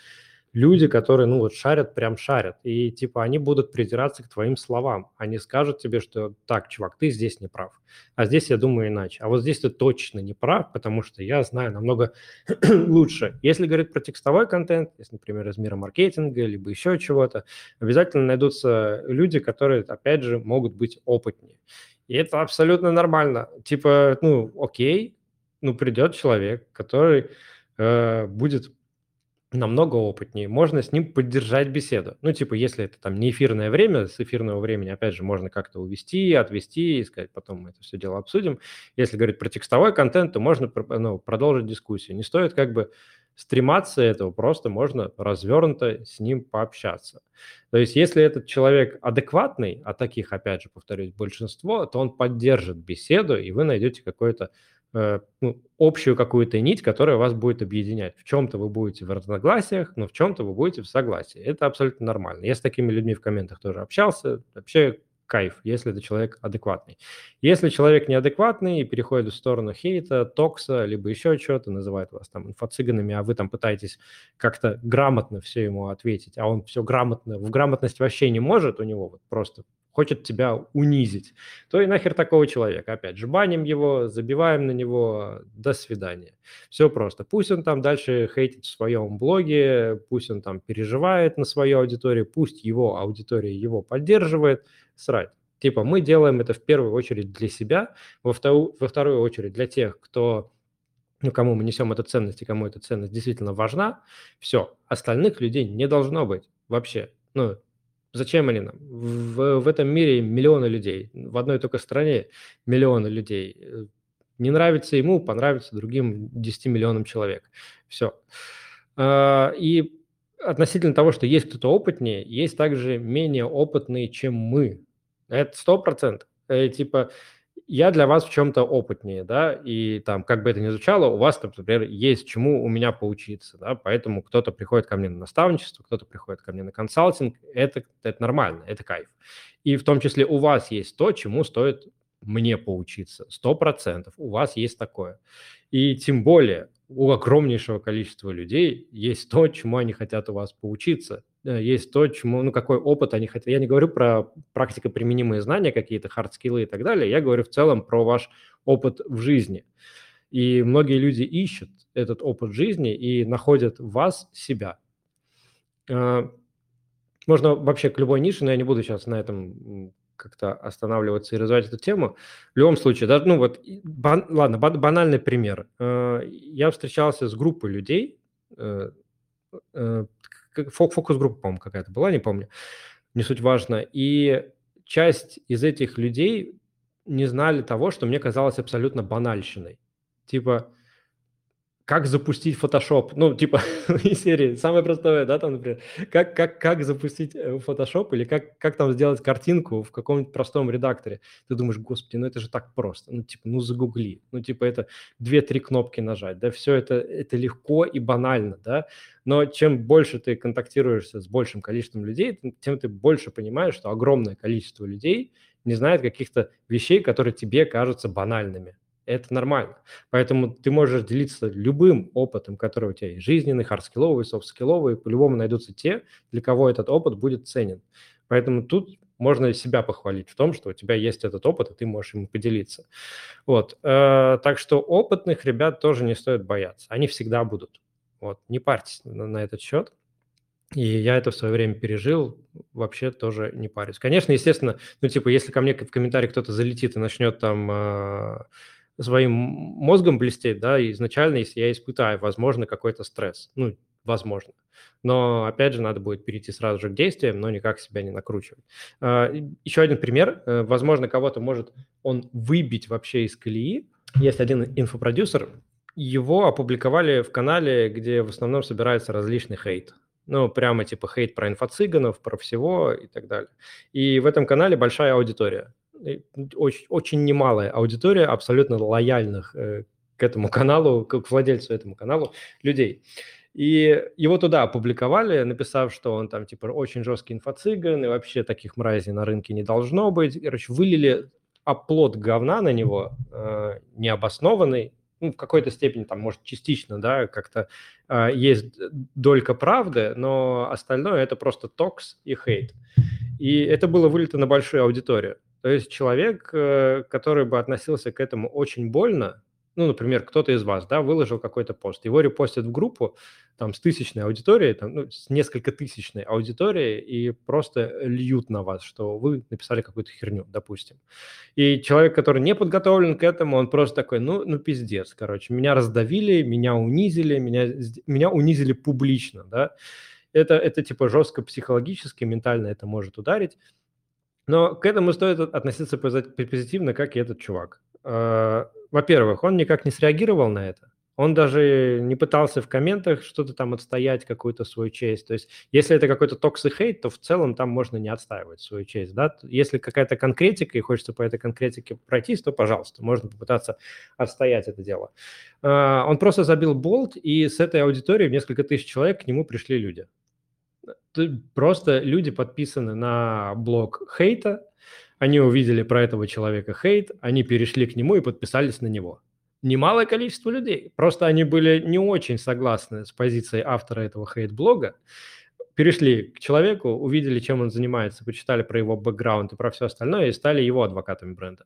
люди, которые, ну, вот шарят, прям шарят. И, типа, они будут придираться к твоим словам. Они скажут тебе, что так, чувак, ты здесь не прав. А здесь я думаю иначе. А вот здесь ты точно не прав, потому что я знаю намного лучше. Если говорить про текстовой контент, если, например, из мира маркетинга, либо еще чего-то, обязательно найдутся люди, которые, опять же, могут быть опытнее. И это абсолютно нормально. Типа, ну, окей, ну, придет человек, который э, будет намного опытнее, можно с ним поддержать беседу. Ну, типа, если это там не эфирное время, с эфирного времени, опять же, можно как-то увести, отвести и сказать, потом мы это все дело обсудим. Если говорить про текстовой контент, то можно ну, продолжить дискуссию. Не стоит как бы стрематься этого, просто можно развернуто с ним пообщаться. То есть если этот человек адекватный, а таких, опять же, повторюсь, большинство, то он поддержит беседу, и вы найдете какое-то ну, общую какую-то нить, которая вас будет объединять. В чем-то вы будете в разногласиях, но в чем-то вы будете в согласии. Это абсолютно нормально. Я с такими людьми в комментах тоже общался. Вообще кайф, если это человек адекватный. Если человек неадекватный и переходит в сторону хейта, токса, либо еще чего-то, называет вас там инфо-цыганами, а вы там пытаетесь как-то грамотно все ему ответить, а он все грамотно, в грамотность вообще не может, у него вот просто хочет тебя унизить, то и нахер такого человека. Опять же, баним его, забиваем на него, до свидания. Все просто. Пусть он там дальше хейтит в своем блоге, пусть он там переживает на свою аудиторию, пусть его аудитория его поддерживает, срать. Типа мы делаем это в первую очередь для себя, во вторую, во вторую очередь для тех, кто ну, кому мы несем эту ценность и кому эта ценность действительно важна, все, остальных людей не должно быть вообще. Ну, Зачем они нам? В, в этом мире миллионы людей, в одной только стране миллионы людей. Э, не нравится ему, понравится другим 10 миллионам человек. Все. А, и относительно того, что есть кто-то опытнее, есть также менее опытные, чем мы. Это сто процентов. Э, типа, я для вас в чем-то опытнее, да, и там, как бы это ни звучало, у вас, например, есть чему у меня поучиться, да, поэтому кто-то приходит ко мне на наставничество, кто-то приходит ко мне на консалтинг, это, это нормально, это кайф. И в том числе у вас есть то, чему стоит мне поучиться, сто процентов, у вас есть такое. И тем более у огромнейшего количества людей есть то, чему они хотят у вас поучиться, есть то, чему, ну, какой опыт они хотят. Я не говорю про практико применимые знания, какие-то хардскиллы и так далее, я говорю в целом про ваш опыт в жизни. И многие люди ищут этот опыт жизни и находят вас себя. Э, можно вообще к любой нише, но я не буду сейчас на этом как-то останавливаться и развивать эту тему. В любом случае, даже, ну вот, бан, ладно, банальный пример. Э, я встречался с группой людей, фокус-группа, по-моему, какая-то была, не помню. не суть важно. И часть из этих людей не знали того, что мне казалось абсолютно банальщиной. Типа, как запустить Photoshop, ну, типа, из серии, самое простое, да, там, например, как, как, как запустить э, Photoshop или как, как там сделать картинку в каком-нибудь простом редакторе. Ты думаешь, господи, ну это же так просто, ну, типа, ну, загугли, ну, типа, это две-три кнопки нажать, да, все это, это легко и банально, да, но чем больше ты контактируешься с большим количеством людей, тем ты больше понимаешь, что огромное количество людей не знает каких-то вещей, которые тебе кажутся банальными это нормально. Поэтому ты можешь делиться любым опытом, который у тебя есть, жизненный, хардскилловый, софтскилловый, по-любому найдутся те, для кого этот опыт будет ценен. Поэтому тут можно себя похвалить в том, что у тебя есть этот опыт, и ты можешь им поделиться. Вот. Э, так что опытных ребят тоже не стоит бояться. Они всегда будут. Вот. Не парьтесь на, на этот счет. И я это в свое время пережил, вообще тоже не парюсь. Конечно, естественно, ну, типа, если ко мне в комментарии кто-то залетит и начнет там э, своим мозгом блестеть, да, изначально, если я испытаю, возможно, какой-то стресс, ну, возможно. Но, опять же, надо будет перейти сразу же к действиям, но никак себя не накручивать. А, еще один пример. Э, возможно, кого-то может он выбить вообще из колеи. Есть один инфопродюсер, его опубликовали в канале, где в основном собирается различный хейт. Ну, прямо типа хейт про инфо-цыганов, про всего и так далее. И в этом канале большая аудитория очень, очень немалая аудитория абсолютно лояльных э, к этому каналу, к владельцу этому каналу людей. И его туда опубликовали, написав, что он там типа очень жесткий инфо-цыган, и вообще таких мразей на рынке не должно быть. Короче, вылили оплот говна на него, э, необоснованный, ну, в какой-то степени, там, может, частично, да, как-то э, есть долька правды, но остальное это просто токс и хейт. И это было вылито на большую аудиторию. То есть человек, э, который бы относился к этому очень больно, ну, например, кто-то из вас, да, выложил какой-то пост, его репостят в группу, там, с тысячной аудиторией, там, ну, с несколько тысячной аудиторией, и просто льют на вас, что вы написали какую-то херню, допустим. И человек, который не подготовлен к этому, он просто такой, ну, ну, пиздец, короче, меня раздавили, меня унизили, меня, меня унизили публично, да, это, это типа жестко психологически, ментально это может ударить, но к этому стоит относиться позитивно, как и этот чувак. А, во-первых, он никак не среагировал на это. Он даже не пытался в комментах что-то там отстоять, какую-то свою честь. То есть, если это какой-то toxic hate, то в целом там можно не отстаивать свою честь. Да? Если какая-то конкретика и хочется по этой конкретике пройтись, то, пожалуйста, можно попытаться отстоять это дело. А, он просто забил болт, и с этой аудиторией в несколько тысяч человек к нему пришли люди просто люди подписаны на блог хейта, они увидели про этого человека хейт, они перешли к нему и подписались на него. Немалое количество людей. Просто они были не очень согласны с позицией автора этого хейт-блога, перешли к человеку, увидели, чем он занимается, почитали про его бэкграунд и про все остальное и стали его адвокатами бренда.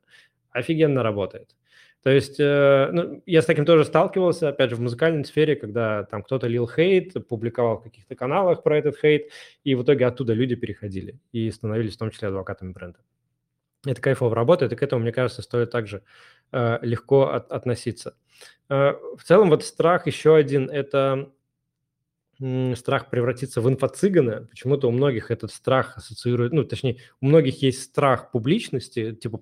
Офигенно работает. То есть, э, ну, я с таким тоже сталкивался, опять же, в музыкальной сфере, когда там кто-то лил хейт, публиковал в каких-то каналах про этот хейт, и в итоге оттуда люди переходили и становились в том числе адвокатами бренда. Это кайфово работает, и к этому, мне кажется, стоит также э, легко от, относиться. Э, в целом, вот страх еще один – это страх превратиться в инфо-цыгана. Почему-то у многих этот страх ассоциирует, ну, точнее, у многих есть страх публичности, типа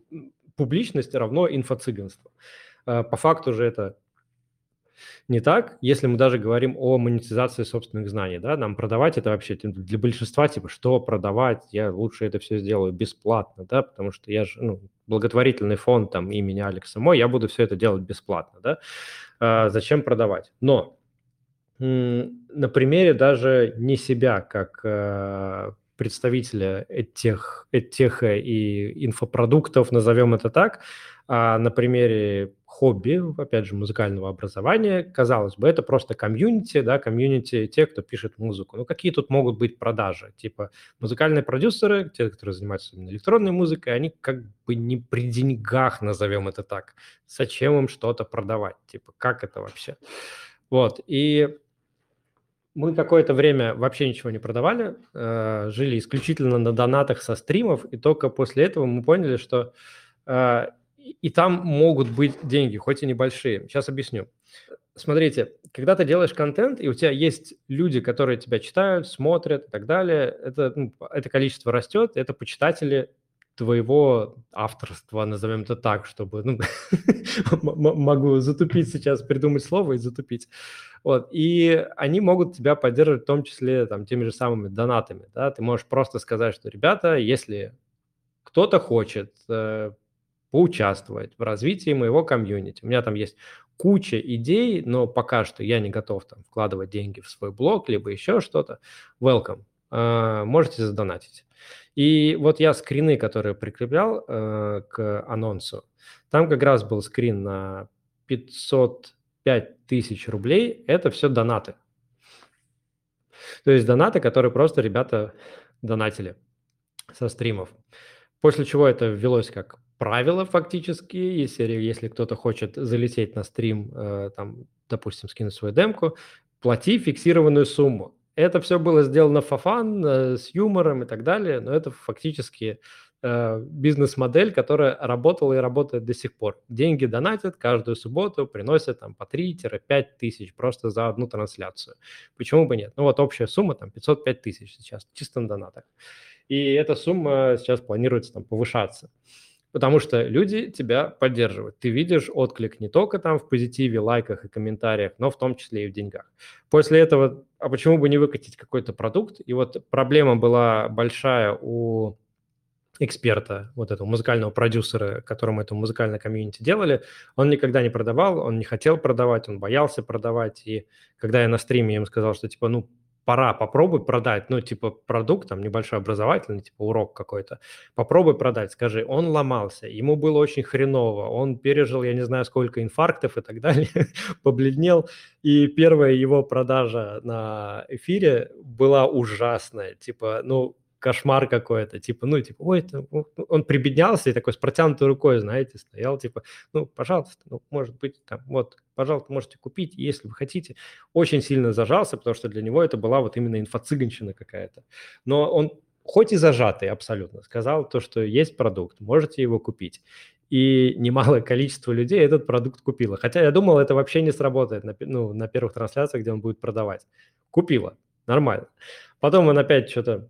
публичность равно инфо-цыганство. А, по факту же это не так, если мы даже говорим о монетизации собственных знаний, да, нам продавать это вообще для большинства, типа, что продавать, я лучше это все сделаю бесплатно, да, потому что я же, ну, благотворительный фонд там имени Алекса Мой, я буду все это делать бесплатно, да, а, зачем продавать? Но на примере даже не себя как а, представителя этих, этих и инфопродуктов, назовем это так, а на примере хобби, опять же, музыкального образования, казалось бы, это просто комьюнити, да, комьюнити те, кто пишет музыку. Ну, какие тут могут быть продажи? Типа музыкальные продюсеры, те, которые занимаются именно электронной музыкой, они как бы не при деньгах, назовем это так. Зачем им что-то продавать? Типа, как это вообще? Вот, и мы какое-то время вообще ничего не продавали, э, жили исключительно на донатах со стримов, и только после этого мы поняли, что э, и там могут быть деньги, хоть и небольшие. Сейчас объясню. Смотрите, когда ты делаешь контент, и у тебя есть люди, которые тебя читают, смотрят и так далее, это, ну, это количество растет, это почитатели твоего авторства, назовем это так, чтобы, ну, могу затупить сейчас, придумать слово и затупить. Вот, и они могут тебя поддерживать в том числе там теми же самыми донатами, да, ты можешь просто сказать, что, ребята, если кто-то хочет э, поучаствовать в развитии моего комьюнити, у меня там есть куча идей, но пока что я не готов там вкладывать деньги в свой блог, либо еще что-то, welcome, э, можете задонатить. И вот я скрины, которые прикреплял э, к анонсу, там как раз был скрин на 505 тысяч рублей, это все донаты. То есть донаты, которые просто ребята донатили со стримов. После чего это ввелось как правило фактически, если, если кто-то хочет залететь на стрим, э, там, допустим, скинуть свою демку, плати фиксированную сумму. Это все было сделано фафан, э, с юмором и так далее, но это фактически э, бизнес-модель, которая работала и работает до сих пор. Деньги донатят каждую субботу, приносят там по 3-5 тысяч просто за одну трансляцию. Почему бы нет? Ну вот общая сумма там 505 тысяч сейчас, чисто на донатах. И эта сумма сейчас планируется там повышаться. Потому что люди тебя поддерживают. Ты видишь отклик не только там в позитиве, лайках и комментариях, но в том числе и в деньгах. После этого, а почему бы не выкатить какой-то продукт? И вот проблема была большая у эксперта, вот этого музыкального продюсера, которому это музыкальное комьюнити делали, он никогда не продавал, он не хотел продавать, он боялся продавать. И когда я на стриме им сказал, что типа, ну, пора, попробуй продать, ну, типа, продукт, там, небольшой образовательный, типа, урок какой-то, попробуй продать, скажи, он ломался, ему было очень хреново, он пережил, я не знаю, сколько инфарктов и так далее, побледнел, и первая его продажа на эфире была ужасная, типа, ну, кошмар какой-то, типа, ну, типа, ой, это, ну, он прибеднялся и такой с протянутой рукой, знаете, стоял, типа, ну, пожалуйста, ну, может быть, там, вот, пожалуйста, можете купить, если вы хотите. Очень сильно зажался, потому что для него это была вот именно инфо-цыганщина какая-то. Но он, хоть и зажатый абсолютно, сказал то, что есть продукт, можете его купить. И немалое количество людей этот продукт купило. Хотя я думал, это вообще не сработает на, ну, на первых трансляциях, где он будет продавать. Купила, нормально. Потом он опять что-то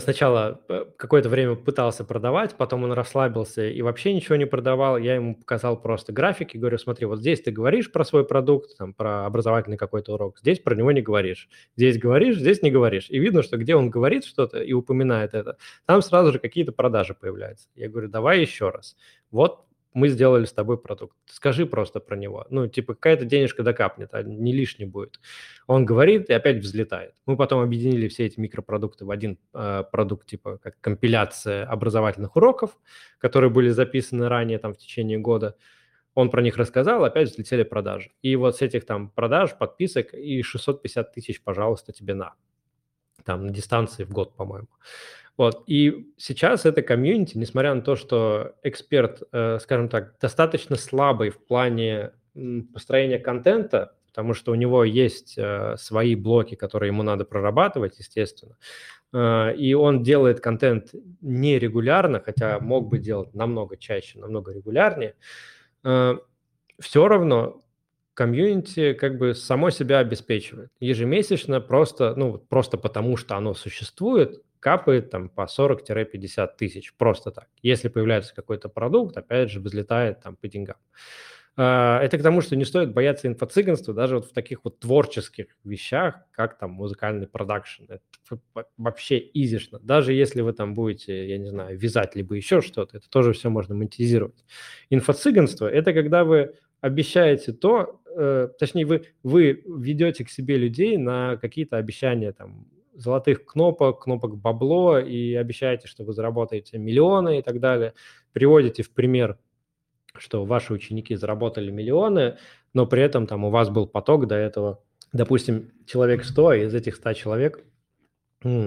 сначала э, какое-то время пытался продавать, потом он расслабился и вообще ничего не продавал. Я ему показал просто графики, говорю, смотри, вот здесь ты говоришь про свой продукт, там, про образовательный какой-то урок, здесь про него не говоришь. Здесь говоришь, здесь не говоришь. И видно, что где он говорит что-то и упоминает это, там сразу же какие-то продажи появляются. Я говорю, давай еще раз. Вот мы сделали с тобой продукт. Скажи просто про него. Ну, типа, какая-то денежка докапнет, а не лишний будет. Он говорит и опять взлетает. Мы потом объединили все эти микропродукты в один э, продукт, типа, как компиляция образовательных уроков, которые были записаны ранее, там, в течение года. Он про них рассказал, опять взлетели продажи. И вот с этих там продаж, подписок и 650 тысяч, пожалуйста, тебе на. Там на дистанции в год, по-моему. Вот. И сейчас это комьюнити, несмотря на то, что эксперт, э, скажем так, достаточно слабый в плане построения контента, потому что у него есть э, свои блоки, которые ему надо прорабатывать, естественно, э, и он делает контент нерегулярно, хотя мог бы делать намного чаще, намного регулярнее, все равно комьюнити как бы само себя обеспечивает. Ежемесячно просто, ну, просто потому что оно существует, капает там по 40-50 тысяч, просто так. Если появляется какой-то продукт, опять же, взлетает там по деньгам. А, это к тому, что не стоит бояться инфо-цыганства даже вот в таких вот творческих вещах, как там музыкальный продакшн. Это вообще изишно. Даже если вы там будете, я не знаю, вязать либо еще что-то, это тоже все можно монетизировать. Инфо-цыганство – это когда вы обещаете то, э, точнее, вы, вы ведете к себе людей на какие-то обещания там золотых кнопок, кнопок бабло и обещаете, что вы заработаете миллионы и так далее. Приводите в пример, что ваши ученики заработали миллионы, но при этом там у вас был поток до этого, допустим, человек 100, и из этих 100 человек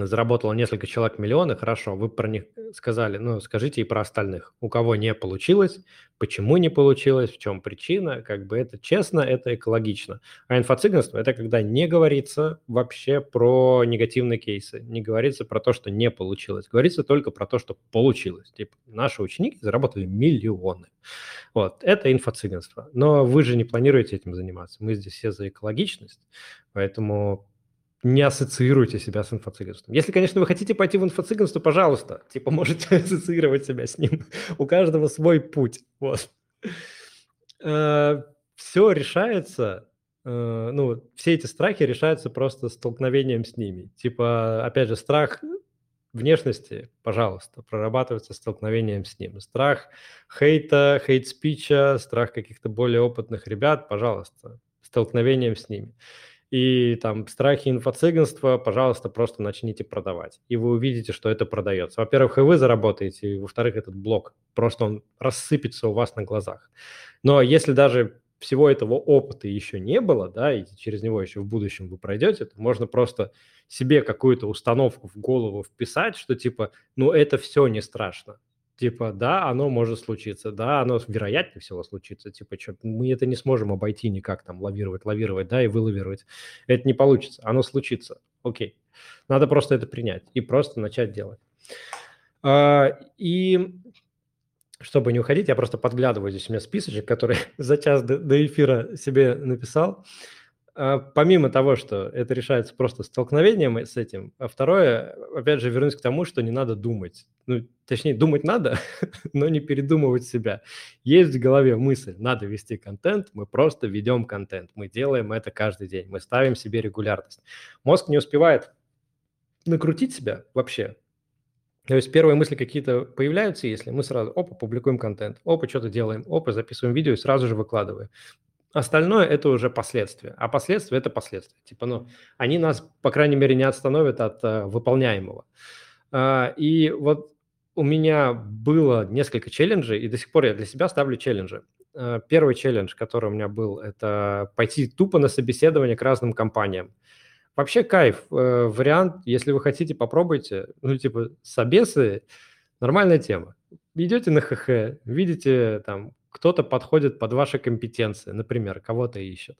заработало несколько человек миллионы, хорошо, вы про них сказали, ну, скажите и про остальных. У кого не получилось, почему не получилось, в чем причина, как бы это честно, это экологично. А инфо-цыганство – это когда не говорится вообще про негативные кейсы, не говорится про то, что не получилось, говорится только про то, что получилось. Типа, наши ученики заработали миллионы. Вот, это инфо-цыганство. Но вы же не планируете этим заниматься. Мы здесь все за экологичность, поэтому не ассоциируйте себя с инфо-цыганством. Если, конечно, вы хотите пойти в инфо-цыганство, пожалуйста, типа можете ассоциировать себя с ним. У каждого свой путь. Вот. Э, все решается, э, ну, все эти страхи решаются просто столкновением с ними. Типа, опять же, страх внешности, пожалуйста, прорабатывается столкновением с ним. Страх хейта, хейт-спича, страх каких-то более опытных ребят, пожалуйста, столкновением с ними и там страхи инфо-цыганства, пожалуйста, просто начните продавать. И вы увидите, что это продается. Во-первых, и вы заработаете, и во-вторых, этот блок просто он рассыпется у вас на глазах. Но если даже всего этого опыта еще не было, да, и через него еще в будущем вы пройдете, то можно просто себе какую-то установку в голову вписать, что типа, ну это все не страшно. Типа, да, оно может случиться, да, оно вероятнее всего случится. Типа, что, мы это не сможем обойти никак, там, лавировать, лавировать, да, и вылавировать. Это не получится, оно случится. Окей. Надо просто это принять и просто начать делать. А, и чтобы не уходить, я просто подглядываю здесь у меня списочек, который за час до, до эфира себе написал. А, помимо того, что это решается просто столкновением с этим, а второе, опять же, вернусь к тому, что не надо думать. Ну, точнее, думать надо, но не передумывать себя. Есть в голове мысль, надо вести контент, мы просто ведем контент, мы делаем это каждый день, мы ставим себе регулярность. Мозг не успевает накрутить себя вообще. То есть первые мысли какие-то появляются, если мы сразу, опа, публикуем контент, опа, что-то делаем, опа, записываем видео и сразу же выкладываем. Остальное это уже последствия. А последствия это последствия. Типа, ну, они нас, по крайней мере, не остановят от uh, выполняемого. Uh, и вот у меня было несколько челленджей, и до сих пор я для себя ставлю челленджи. Uh, первый челлендж, который у меня был, это пойти тупо на собеседование к разным компаниям. Вообще кайф. Э, вариант, если вы хотите, попробуйте. Ну, типа, собесы – нормальная тема. Идете на ХХ, видите там кто-то подходит под ваши компетенции, например, кого-то ищет.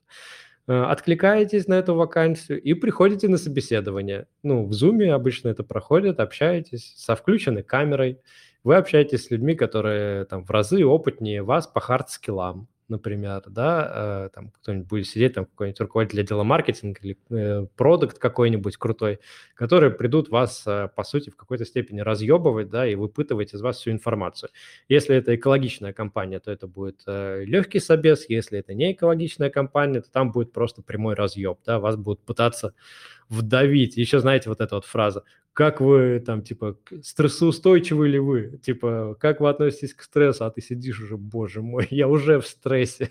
Э, откликаетесь на эту вакансию и приходите на собеседование. Ну, в Zoom обычно это проходит, общаетесь со включенной камерой. Вы общаетесь с людьми, которые там в разы опытнее вас по хард-скиллам например, да, э, там кто-нибудь будет сидеть, там какой-нибудь руководитель отдела маркетинга или э, продукт какой-нибудь крутой, которые придут вас, э, по сути, в какой-то степени разъебывать, да, и выпытывать из вас всю информацию. Если это экологичная компания, то это будет э, легкий собес, если это не экологичная компания, то там будет просто прямой разъеб, да, вас будут пытаться вдавить. Еще знаете вот эта вот фраза, как вы там, типа, стрессоустойчивы ли вы? Типа, как вы относитесь к стрессу? А ты сидишь уже, боже мой, я уже в стрессе.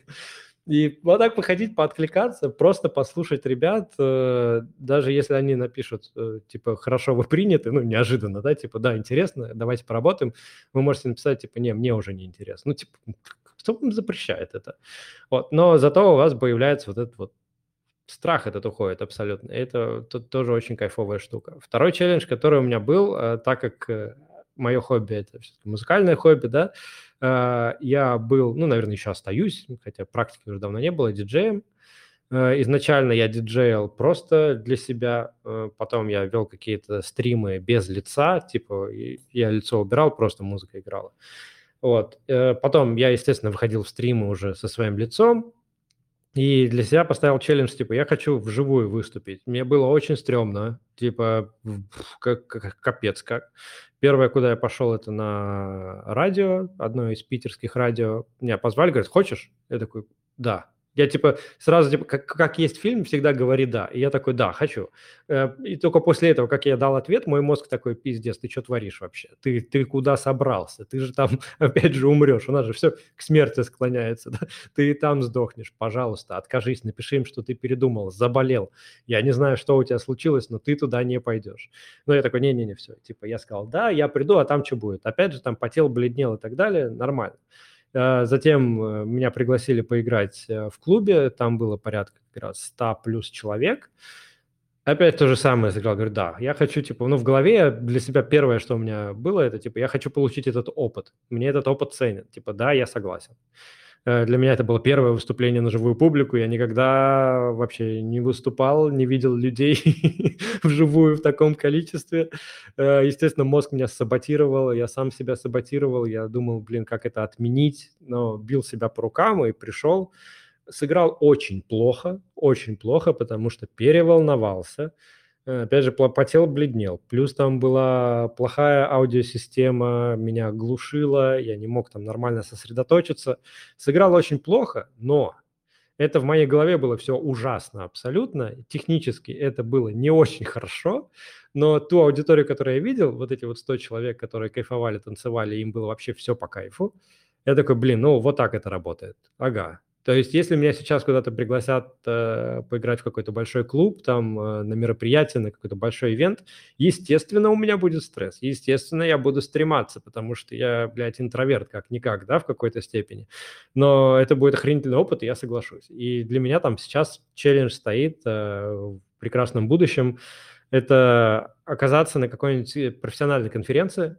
И вот так походить, пооткликаться, просто послушать ребят, э, даже если они напишут, э, типа, хорошо, вы приняты, ну, неожиданно, да, типа, да, интересно, давайте поработаем, вы можете написать, типа, не, мне уже не интересно. Ну, типа, кто вам запрещает это? Вот, но зато у вас появляется вот этот вот страх этот уходит абсолютно. Это тоже очень кайфовая штука. Второй челлендж, который у меня был, э, так как э, мое хобби это музыкальное хобби, да, э, я был, ну, наверное, еще остаюсь, хотя практики уже давно не было, диджеем. Изначально я диджеял просто для себя, потом я вел какие-то стримы без лица, типа я лицо убирал, просто музыка играла. Вот. Потом я, естественно, выходил в стримы уже со своим лицом, и для себя поставил челлендж, типа, я хочу вживую выступить. Мне было очень стрёмно, типа, как, как капец как. Первое, куда я пошел, это на радио, одно из питерских радио. Меня позвали, говорят, хочешь? Я такой, да. Я типа сразу, типа, как, как есть фильм, всегда говори «да». И я такой «да, хочу». Э, и только после этого, как я дал ответ, мой мозг такой «пиздец, ты что творишь вообще? Ты, ты куда собрался? Ты же там опять же умрешь. У нас же все к смерти склоняется. Да? Ты и там сдохнешь. Пожалуйста, откажись, напиши им, что ты передумал, заболел. Я не знаю, что у тебя случилось, но ты туда не пойдешь. Но я такой «не-не-не, все». Типа я сказал «да, я приду, а там что будет?» Опять же, там потел, бледнел и так далее. Нормально. Э, затем э, меня пригласили поиграть э, в клубе, там было порядка как раз 100 плюс человек. Опять то же самое сыграл. Говорю, да, я хочу, типа, ну, в голове для себя первое, что у меня было, это, типа, я хочу получить этот опыт. Мне этот опыт ценен. Типа, да, я согласен. Для меня это было первое выступление на живую публику. Я никогда вообще не выступал, не видел людей вживую в таком количестве. Э, естественно, мозг меня саботировал, я сам себя саботировал. Я думал, блин, как это отменить, но бил себя по рукам и пришел. Сыграл очень плохо, очень плохо, потому что переволновался. Э, опять же, потел, бледнел. Плюс там была плохая аудиосистема, меня глушила, я не мог там нормально сосредоточиться. Сыграл очень плохо, но это в моей голове было все ужасно абсолютно. Технически это было не очень хорошо, но ту аудиторию, которую я видел, вот эти вот 100 человек, которые кайфовали, танцевали, им было вообще все по кайфу. Я такой, блин, ну вот так это работает. Ага, то есть, если меня сейчас куда-то пригласят э, поиграть в какой-то большой клуб, там, э, на мероприятие, на какой-то большой ивент, естественно, у меня будет стресс. Естественно, я буду стрематься, потому что я, блядь, интроверт как-никак, да, в какой-то степени. Но это будет охренительный опыт, и я соглашусь. И для меня там сейчас челлендж стоит э, в прекрасном будущем. Это оказаться на какой-нибудь профессиональной конференции,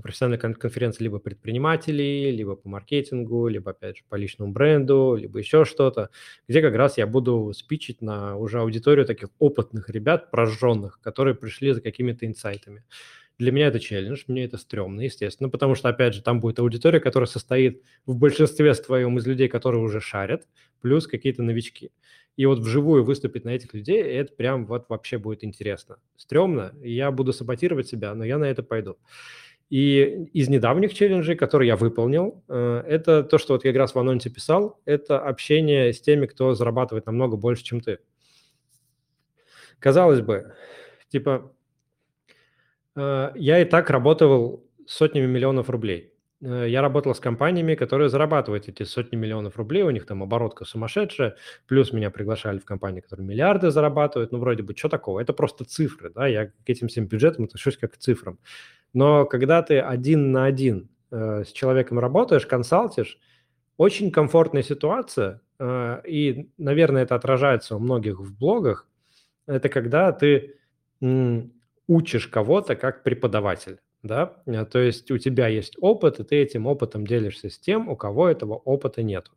профессиональной конференции либо предпринимателей, либо по маркетингу, либо, опять же, по личному бренду, либо еще что-то, где как раз я буду спичить на уже аудиторию таких опытных ребят, прожженных, которые пришли за какими-то инсайтами. Для меня это челлендж, мне это стрёмно, естественно, потому что, опять же, там будет аудитория, которая состоит в большинстве своем из людей, которые уже шарят, плюс какие-то новички. И вот вживую выступить на этих людей, это прям вот вообще будет интересно. Стрёмно, я буду саботировать себя, но я на это пойду. И из недавних челленджей, которые я выполнил, э, это то, что вот я как раз в анонсе писал, это общение с теми, кто зарабатывает намного больше, чем ты. Казалось бы, типа, э, я и так работал сотнями миллионов рублей. Э, я работал с компаниями, которые зарабатывают эти сотни миллионов рублей, у них там оборотка сумасшедшая, плюс меня приглашали в компании, которые миллиарды зарабатывают, ну, вроде бы, что такого? Это просто цифры, да, я к этим всем бюджетам отношусь как к цифрам. Но когда ты один на один э, с человеком работаешь, консалтишь, очень комфортная ситуация, э, и, наверное, это отражается у многих в блогах, это когда ты учишь кого-то как преподаватель, да, э, то есть у тебя есть опыт, и ты этим опытом делишься с тем, у кого этого опыта нет.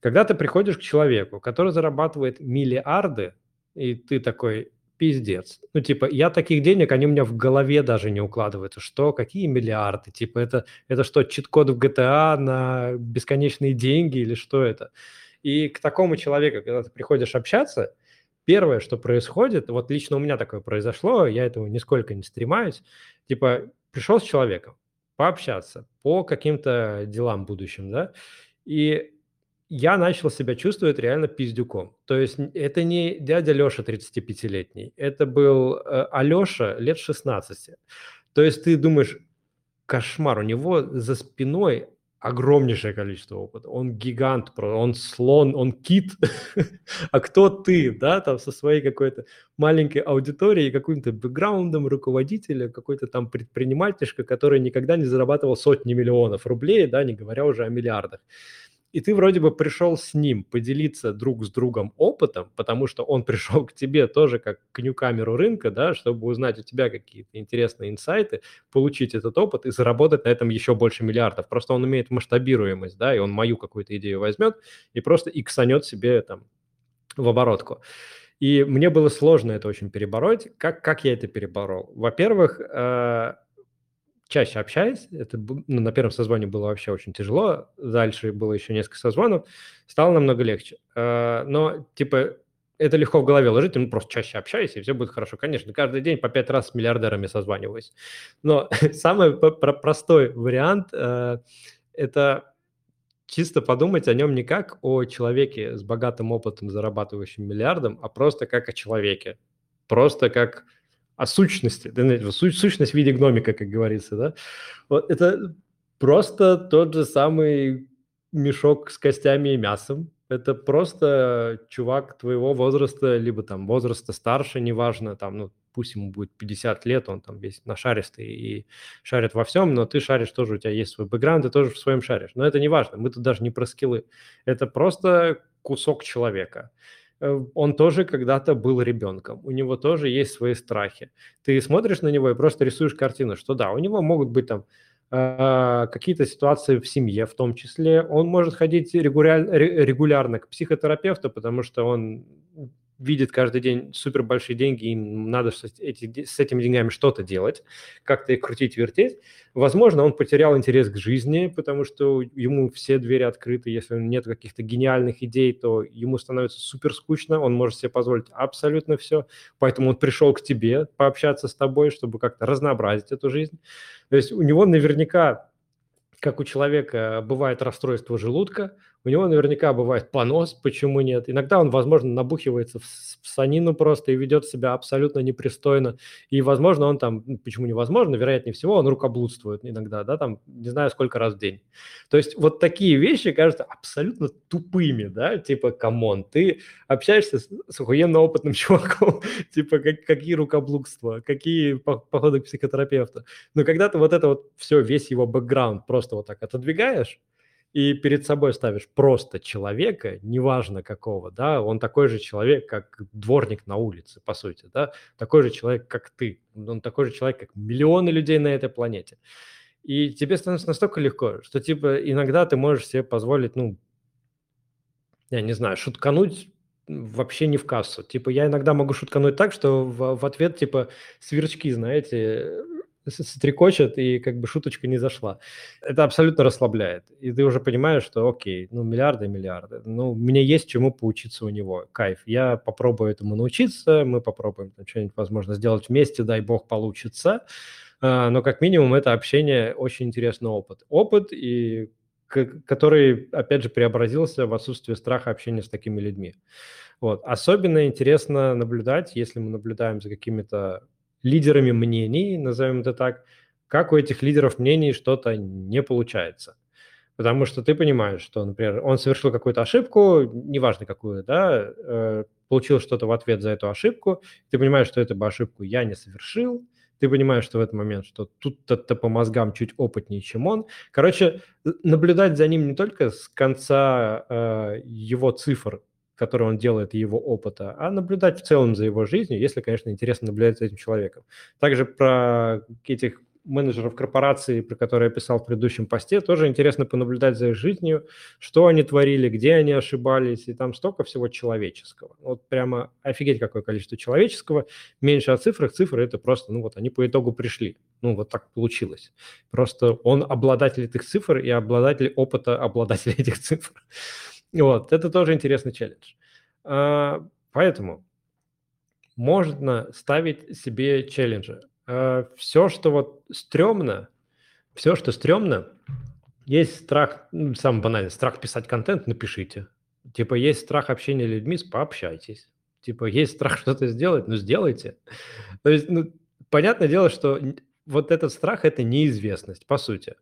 Когда ты приходишь к человеку, который зарабатывает миллиарды, и ты такой, пиздец. Ну, типа, я таких денег, они у меня в голове даже не укладываются. Что, какие миллиарды? Типа, это, это что, чит-код в GTA на бесконечные деньги или что это? И к такому человеку, когда ты приходишь общаться, первое, что происходит, вот лично у меня такое произошло, я этого нисколько не стремаюсь, типа, пришел с человеком пообщаться по каким-то делам будущим, да, и я начал себя чувствовать реально пиздюком. То есть это не дядя Леша 35-летний, это был э, Алеша лет 16. То есть ты думаешь, кошмар, у него за спиной огромнейшее количество опыта. Он гигант, он слон, он кит. а кто ты, да, там со своей какой-то маленькой аудиторией, каким-то бэкграундом руководителя, какой-то там предпринимательшка, который никогда не зарабатывал сотни миллионов рублей, да, не говоря уже о миллиардах и ты вроде бы пришел с ним поделиться друг с другом опытом, потому что он пришел к тебе тоже как к нью-камеру рынка, да, чтобы узнать у тебя какие-то интересные инсайты, получить этот опыт и заработать на этом еще больше миллиардов. Просто он имеет масштабируемость, да, и он мою какую-то идею возьмет и просто иксанет себе там в оборотку. И мне было сложно это очень перебороть. Как, как я это переборол? Во-первых, э, чаще общаясь, это ну, на первом созвоне было вообще очень тяжело, дальше было еще несколько созвонов, стало намного легче. А, но, типа, это легко в голове ложить, ну, просто чаще общаюсь, и все будет хорошо. Конечно, каждый день по пять раз с миллиардерами созваниваюсь. Но самый простой вариант э, – это чисто подумать о нем не как о человеке с богатым опытом, зарабатывающим миллиардом, а просто как о человеке. Просто как о сущности, да, сущность в виде гномика, как говорится, да, вот это просто тот же самый мешок с костями и мясом. Это просто чувак твоего возраста, либо там возраста старше, неважно, там, ну, пусть ему будет 50 лет, он там весь нашаристый и шарит во всем, но ты шаришь тоже, у тебя есть свой бэкграунд, ты тоже в своем шаришь. Но это не важно, мы тут даже не про скиллы. Это просто кусок человека. Э, он тоже когда-то был ребенком, у него тоже есть свои страхи. Ты смотришь на него и просто рисуешь картину, что да, у него могут быть там а, какие-то ситуации в семье в том числе. Он может ходить регулярно, регулярно к психотерапевту, потому что он видит каждый день супер большие деньги, им надо с, эти, с этими деньгами что-то делать, как-то их крутить, вертеть. Возможно, он потерял интерес к жизни, потому что ему все двери открыты. Если нет каких-то гениальных идей, то ему становится супер скучно, он может себе позволить абсолютно все. Поэтому он пришел к тебе пообщаться с тобой, чтобы как-то разнообразить эту жизнь. То есть у него наверняка как у человека бывает расстройство желудка, у него наверняка бывает понос, почему нет. Иногда он, возможно, набухивается в, санину просто и ведет себя абсолютно непристойно. И, возможно, он там, почему невозможно, вероятнее всего, он рукоблудствует иногда, да, там, не знаю, сколько раз в день. То есть вот такие вещи кажутся абсолютно тупыми, да, типа, come on, ты общаешься с, с охуенно опытным чуваком, типа, как, какие рукоблудства, какие походы к психотерапевту. Но когда ты вот это вот все, весь его бэкграунд просто вот так отодвигаешь, и перед собой ставишь просто человека, неважно какого, да, он такой же человек, как дворник на улице, по сути, да, такой же человек, как ты, он такой же человек, как миллионы людей на этой планете. И тебе становится настолько легко, что, типа, иногда ты можешь себе позволить, ну, я не знаю, шуткануть вообще не в кассу. Типа, я иногда могу шуткануть так, что в, в ответ, типа, сверчки, знаете, стрекочет, и как бы шуточка не зашла. Это абсолютно расслабляет. И ты уже понимаешь, что окей, ну миллиарды миллиарды. Ну, мне есть чему поучиться у него. Кайф. Я попробую этому научиться, мы попробуем что-нибудь, возможно, сделать вместе, дай бог, получится. А, но как минимум это общение очень интересный опыт. Опыт, и который, опять же, преобразился в отсутствие страха общения с такими людьми. Вот. Особенно интересно наблюдать, если мы наблюдаем за какими-то лидерами мнений, назовем это так, как у этих лидеров мнений что-то не получается. Потому что ты понимаешь, что, например, он совершил какую-то ошибку, неважно какую, да, э, получил что-то в ответ за эту ошибку, ты понимаешь, что эту ошибку я не совершил, ты понимаешь, что в этот момент, что тут-то по мозгам чуть опытнее, чем он. Короче, наблюдать за ним не только с конца э, его цифр который он делает, его опыта, а наблюдать в целом за его жизнью, если, конечно, интересно наблюдать за этим человеком. Также про этих менеджеров корпорации, про которые я писал в предыдущем посте, тоже интересно понаблюдать за их жизнью, что они творили, где они ошибались, и там столько всего человеческого. Вот прямо офигеть, какое количество человеческого. Меньше о цифрах, цифры это просто, ну вот они по итогу пришли. Ну вот так получилось. Просто он обладатель этих цифр и обладатель опыта обладателя этих цифр. Вот, это тоже интересный челлендж. А, поэтому можно ставить себе челленджи. А, все, что вот стрёмно, все, что стрёмно, есть страх, ну, самый банальный, страх писать контент, напишите. Типа есть страх общения с людьми, пообщайтесь. Типа есть страх что-то сделать, ну сделайте. То есть, ну, понятное дело, что вот этот страх – это неизвестность, по сути.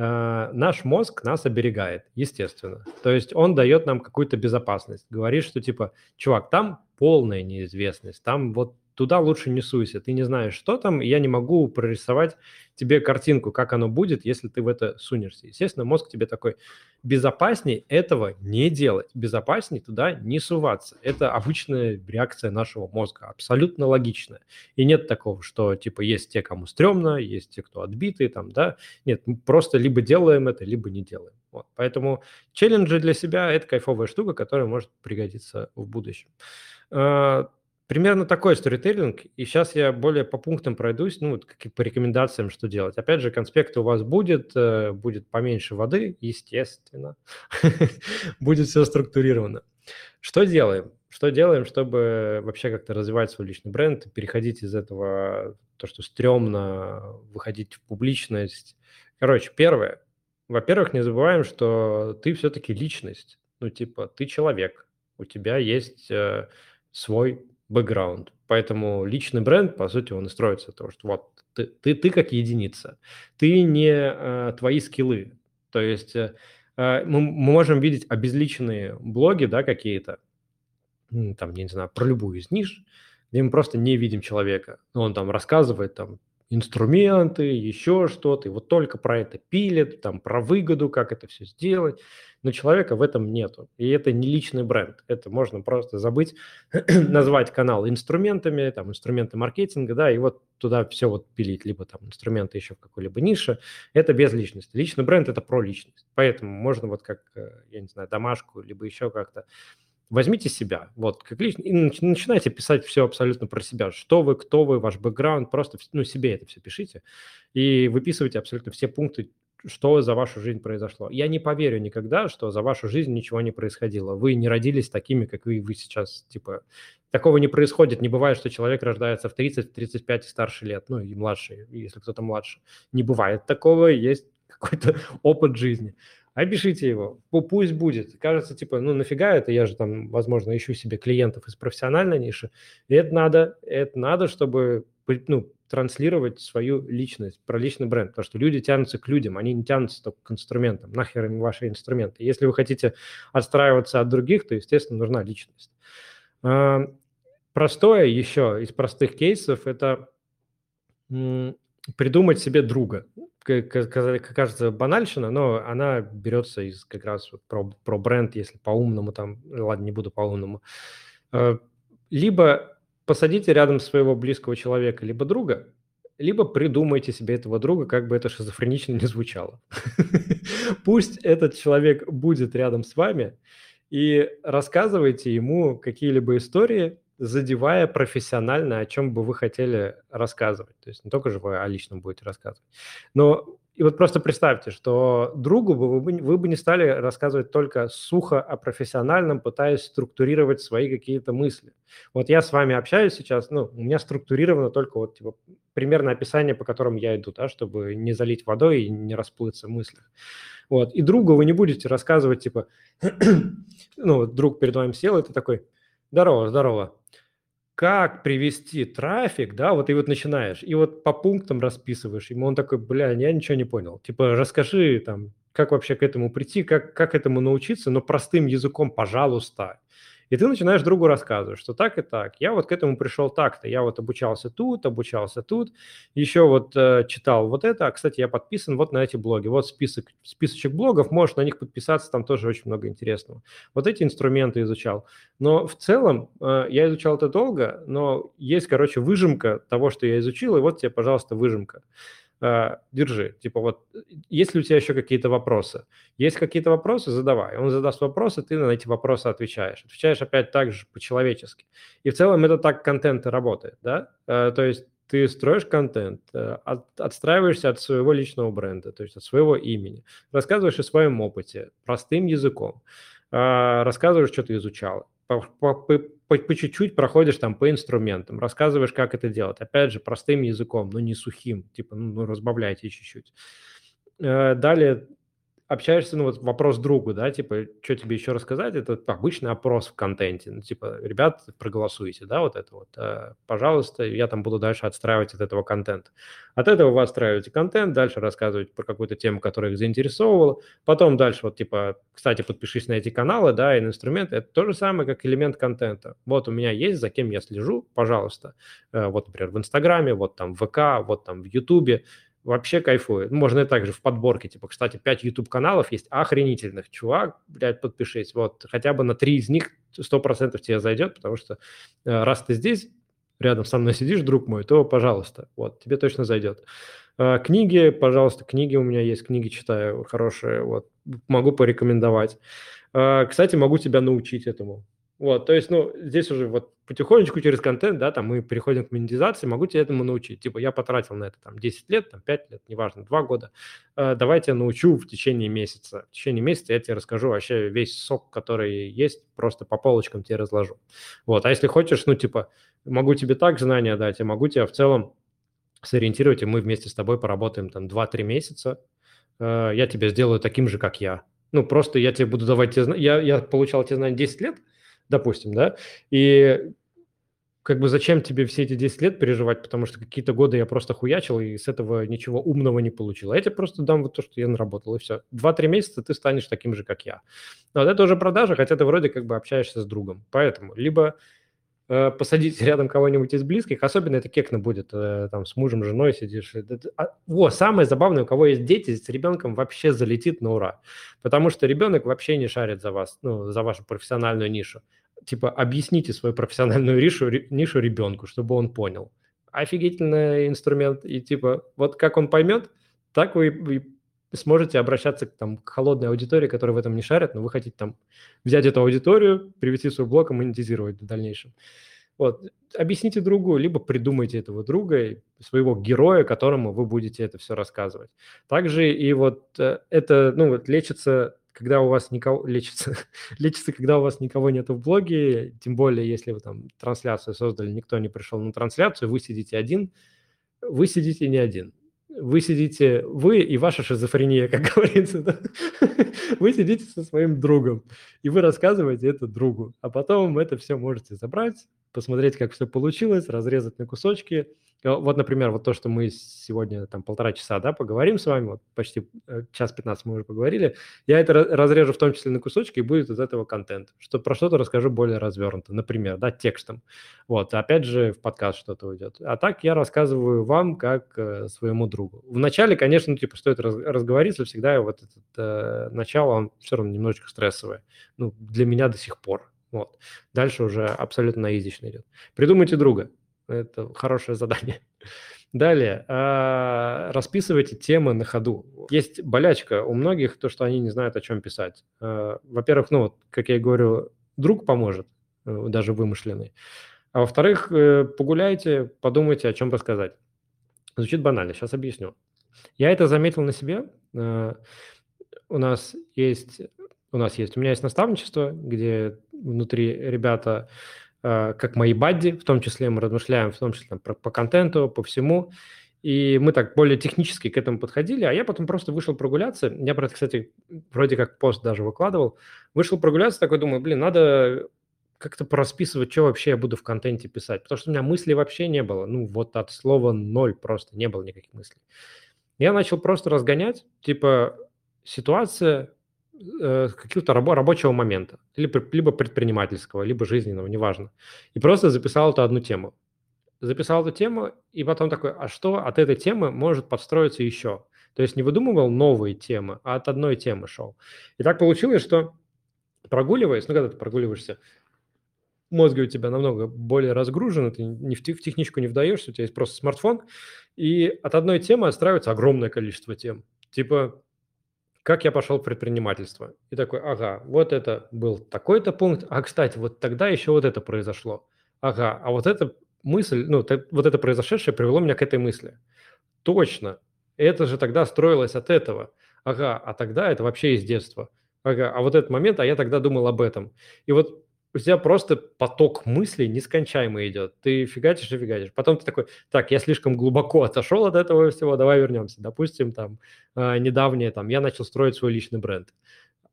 Э, наш мозг нас оберегает, естественно. То есть он дает нам какую-то безопасность. Говорит, что типа, чувак, там полная неизвестность, там вот туда лучше не суйся, ты не знаешь, что там, и я не могу прорисовать тебе картинку, как оно будет, если ты в это сунешься. Естественно, мозг тебе такой, безопасней этого не делать, безопасней туда не суваться. Это обычная реакция нашего мозга, абсолютно логичная. И нет такого, что типа есть те, кому стрёмно, есть те, кто отбитые, там, да. Нет, мы просто либо делаем это, либо не делаем. Вот. Поэтому челленджи для себя – это кайфовая штука, которая может пригодиться в будущем. Примерно такой сторителлинг, и сейчас я более по пунктам пройдусь, ну, вот по рекомендациям, что делать. Опять же, конспект у вас будет, э, будет поменьше воды, естественно, будет все структурировано. Что делаем? Что делаем, чтобы вообще как-то развивать свой личный бренд, переходить из этого, то, что стрёмно, выходить в публичность? Короче, первое. Во-первых, не забываем, что ты все-таки личность. Ну, типа, ты человек, у тебя есть э, свой бэкграунд. Поэтому личный бренд, по сути, он и строится то, что вот ты, ты, ты как единица, ты не э, твои скиллы. То есть э, э мы, мы можем видеть обезличенные блоги, да, какие-то, там, я не знаю, про любую из ниш, где мы просто не видим человека. Он там рассказывает там инструменты, еще что-то, и вот только про это пилит, там, про выгоду, как это все сделать, но человека в этом нету, и это не личный бренд, это можно просто забыть, назвать канал инструментами, там, инструменты маркетинга, да, и вот туда все вот пилить, либо там инструменты еще в какой-либо нише, это без личности. Личный бренд – это про личность, поэтому можно вот как, э, я не знаю, домашку, либо еще как-то возьмите себя, вот, как лично, и начинайте писать все абсолютно про себя, что вы, кто вы, ваш бэкграунд, просто, ну, себе это все пишите и выписывайте абсолютно все пункты, что за вашу жизнь произошло. Я не поверю никогда, что за вашу жизнь ничего не происходило. Вы не родились такими, как вы, вы сейчас, типа, такого не происходит. Не бывает, что человек рождается в 30, в 35 и старше лет, ну, и младше, если кто-то младше. Не бывает такого, есть какой-то опыт жизни опишите его, пусть будет. Кажется, типа, ну нафига это, я же там, возможно, ищу себе клиентов из профессиональной ниши. Это надо, это надо, чтобы, ну, транслировать свою личность, про личный бренд, потому что люди тянутся к людям, они не тянутся только к инструментам, нахер им ваши инструменты. Если вы хотите отстраиваться от других, то, естественно, нужна личность. А, простое еще из простых кейсов – это придумать себе друга кажется банальщина, но она берется из как раз про, про бренд, если по-умному там, ладно, не буду по-умному. Э, либо посадите рядом своего близкого человека, либо друга, либо придумайте себе этого друга, как бы это шизофренично не звучало. Пусть этот человек будет рядом с вами, и рассказывайте ему какие-либо истории, задевая профессионально, о чем бы вы хотели рассказывать. То есть не только же вы о личном будете рассказывать. Но и вот просто представьте, что другу бы вы, бы вы бы не стали рассказывать только сухо о профессиональном, пытаясь структурировать свои какие-то мысли. Вот я с вами общаюсь сейчас, ну, у меня структурировано только вот типа примерно описание, по которым я иду, да, чтобы не залить водой и не расплыться в мыслях. Вот. И другу вы не будете рассказывать, типа, ну, друг перед вами сел, и ты такой, здорово, здорово, как привести трафик, да, вот и вот начинаешь, и вот по пунктам расписываешь ему, он такой, бля, я ничего не понял. Типа, расскажи там, как вообще к этому прийти, как, как этому научиться, но простым языком, пожалуйста. И ты начинаешь другу рассказывать, что так и так. Я вот к этому пришел так-то. Я вот обучался тут, обучался тут. Еще вот э, читал вот это. А, кстати, я подписан вот на эти блоги. Вот список, списочек блогов. Можешь на них подписаться. Там тоже очень много интересного. Вот эти инструменты изучал. Но в целом э, я изучал это долго, но есть, короче, выжимка того, что я изучил. И вот тебе, пожалуйста, выжимка. А, держи. Типа вот, есть ли у тебя еще какие-то вопросы? Есть какие-то вопросы, задавай. Он задаст вопросы, ты на эти вопросы отвечаешь. Отвечаешь опять так же по-человечески. И в целом это так контент и работает, да? А, то есть ты строишь контент, э, от, отстраиваешься от своего личного бренда, то есть от своего имени, рассказываешь о своем опыте простым языком, рассказываешь, что ты изучал, по, по, по, по чуть-чуть проходишь там по инструментам, рассказываешь, как это делать. Опять же, простым языком, но не сухим, типа, ну, ну разбавляйте чуть-чуть. Э, далее общаешься, ну вот вопрос другу, да, типа, что тебе еще рассказать, это обычный опрос в контенте, ну, типа, ребят, проголосуйте, да, вот это вот, э, пожалуйста, я там буду дальше отстраивать от этого контент. От этого вы отстраиваете контент, дальше рассказывать про какую-то тему, которая их заинтересовывала, потом дальше вот, типа, кстати, подпишись на эти каналы, да, и на инструменты, это то же самое, как элемент контента. Вот у меня есть, за кем я слежу, пожалуйста, э, вот, например, в Инстаграме, вот там в ВК, вот там в Ютубе, вообще кайфует. Можно и также в подборке, типа, кстати, 5 YouTube-каналов есть охренительных. Чувак, блядь, подпишись. Вот хотя бы на 3 из них 100% тебе зайдет, потому что э, раз ты здесь, рядом со мной сидишь, друг мой, то, пожалуйста, вот, тебе точно зайдет. Э, книги, пожалуйста, книги у меня есть, книги читаю хорошие, вот, могу порекомендовать. Э, кстати, могу тебя научить этому. Вот, то есть, ну, здесь уже вот потихонечку через контент, да, там мы переходим к монетизации, могу тебя этому научить. Типа я потратил на это там 10 лет, там 5 лет, неважно, 2 года. Э, давай я научу в течение месяца. В течение месяца я тебе расскажу вообще весь сок, который есть, просто по полочкам тебе разложу. Вот, а если хочешь, ну, типа, могу тебе так знания дать, я могу тебя в целом сориентировать, и мы вместе с тобой поработаем там 2-3 месяца. Э, я тебе сделаю таким же, как я. Ну, просто я тебе буду давать те знания. Я, я получал те знания 10 лет, допустим, да, и как бы зачем тебе все эти 10 лет переживать, потому что какие-то годы я просто хуячил и с этого ничего умного не получил. А я тебе просто дам вот то, что я наработал, и все. Два-три месяца ты станешь таким же, как я. Но вот это уже продажа, хотя ты вроде как бы общаешься с другом. Поэтому либо э, посадить рядом кого-нибудь из близких, особенно это кекно будет, э, там с мужем, женой сидишь. А, во, самое забавное, у кого есть дети, с ребенком вообще залетит на ура, потому что ребенок вообще не шарит за вас, ну, за вашу профессиональную нишу. Типа объясните свою профессиональную нишу, нишу ребенку, чтобы он понял. Офигительный инструмент, и типа вот как он поймет, так вы сможете обращаться к, там, к холодной аудитории, которая в этом не шарит, но вы хотите там взять эту аудиторию, привести свой блог и монетизировать в дальнейшем. Вот. Объясните другу, либо придумайте этого друга, своего героя, которому вы будете это все рассказывать. Также и вот э, это, ну вот лечится, когда у вас никого, лечится, лечится, когда у вас никого нет в блоге, тем более, если вы там трансляцию создали, никто не пришел на трансляцию, вы сидите один, вы сидите не один вы сидите, вы и ваша шизофрения, как говорится, да? вы сидите со своим другом, и вы рассказываете это другу, а потом это все можете забрать, посмотреть, как все получилось, разрезать на кусочки, вот, например, вот то, что мы сегодня там полтора часа, да, поговорим с вами, вот почти э, час 15 мы уже поговорили, я это разрежу в том числе на кусочки, и будет из этого контент, что про что-то расскажу более развернуто, например, да, текстом. Вот, опять же, в подкаст что-то уйдет. А так я рассказываю вам как э, своему другу. Вначале, конечно, ну, типа, стоит раз, разговориться, всегда вот это э, начало, он все равно немножечко стрессовое. Ну, для меня до сих пор. Вот. Дальше уже абсолютно наизично идет. Придумайте друга. Это хорошее задание. Далее, а, расписывайте темы на ходу. Есть болячка у многих, то, что они не знают, о чем писать. А, во-первых, ну, как я и говорю, друг поможет, э, даже вымышленный. А во-вторых, э, погуляйте, подумайте, о чем рассказать. Звучит банально, сейчас объясню. Я это заметил на себе. А, у нас есть, у нас есть, у меня есть наставничество, где внутри ребята как мои бадди, в том числе мы размышляем, в том числе там, про, по контенту, по всему. И мы так более технически к этому подходили, а я потом просто вышел прогуляться. Я про это, кстати, вроде как пост даже выкладывал. Вышел прогуляться, такой думаю, блин, надо как-то порасписывать, что вообще я буду в контенте писать. Потому что у меня мыслей вообще не было. Ну, вот от слова ноль просто не было никаких мыслей. Я начал просто разгонять, типа, ситуация, э, какого-то рабо- рабочего момента, либо, либо предпринимательского, либо жизненного, неважно. И просто записал эту одну тему. Записал эту тему, и потом такой, а что от этой темы может подстроиться еще? То есть не выдумывал новые темы, а от одной темы шел. И так получилось, что прогуливаясь, ну, когда ты прогуливаешься, мозги у тебя намного более разгружены, ты не в, в техничку не вдаешься, у тебя есть просто смартфон, и от одной темы отстраивается огромное количество тем. Типа как я пошел в предпринимательство. И такой, ага, вот это был такой-то пункт, а, кстати, вот тогда еще вот это произошло. Ага, а вот эта мысль, ну, вот это произошедшее привело меня к этой мысли. Точно, это же тогда строилось от этого. Ага, а тогда это вообще из детства. Ага, а вот этот момент, а я тогда думал об этом. И вот у тебя просто поток мыслей нескончаемый идет. Ты фигачишь и фигачишь. Потом ты такой, так, я слишком глубоко отошел от этого всего, давай вернемся. Допустим, там, э, недавнее, там, я начал строить свой личный бренд.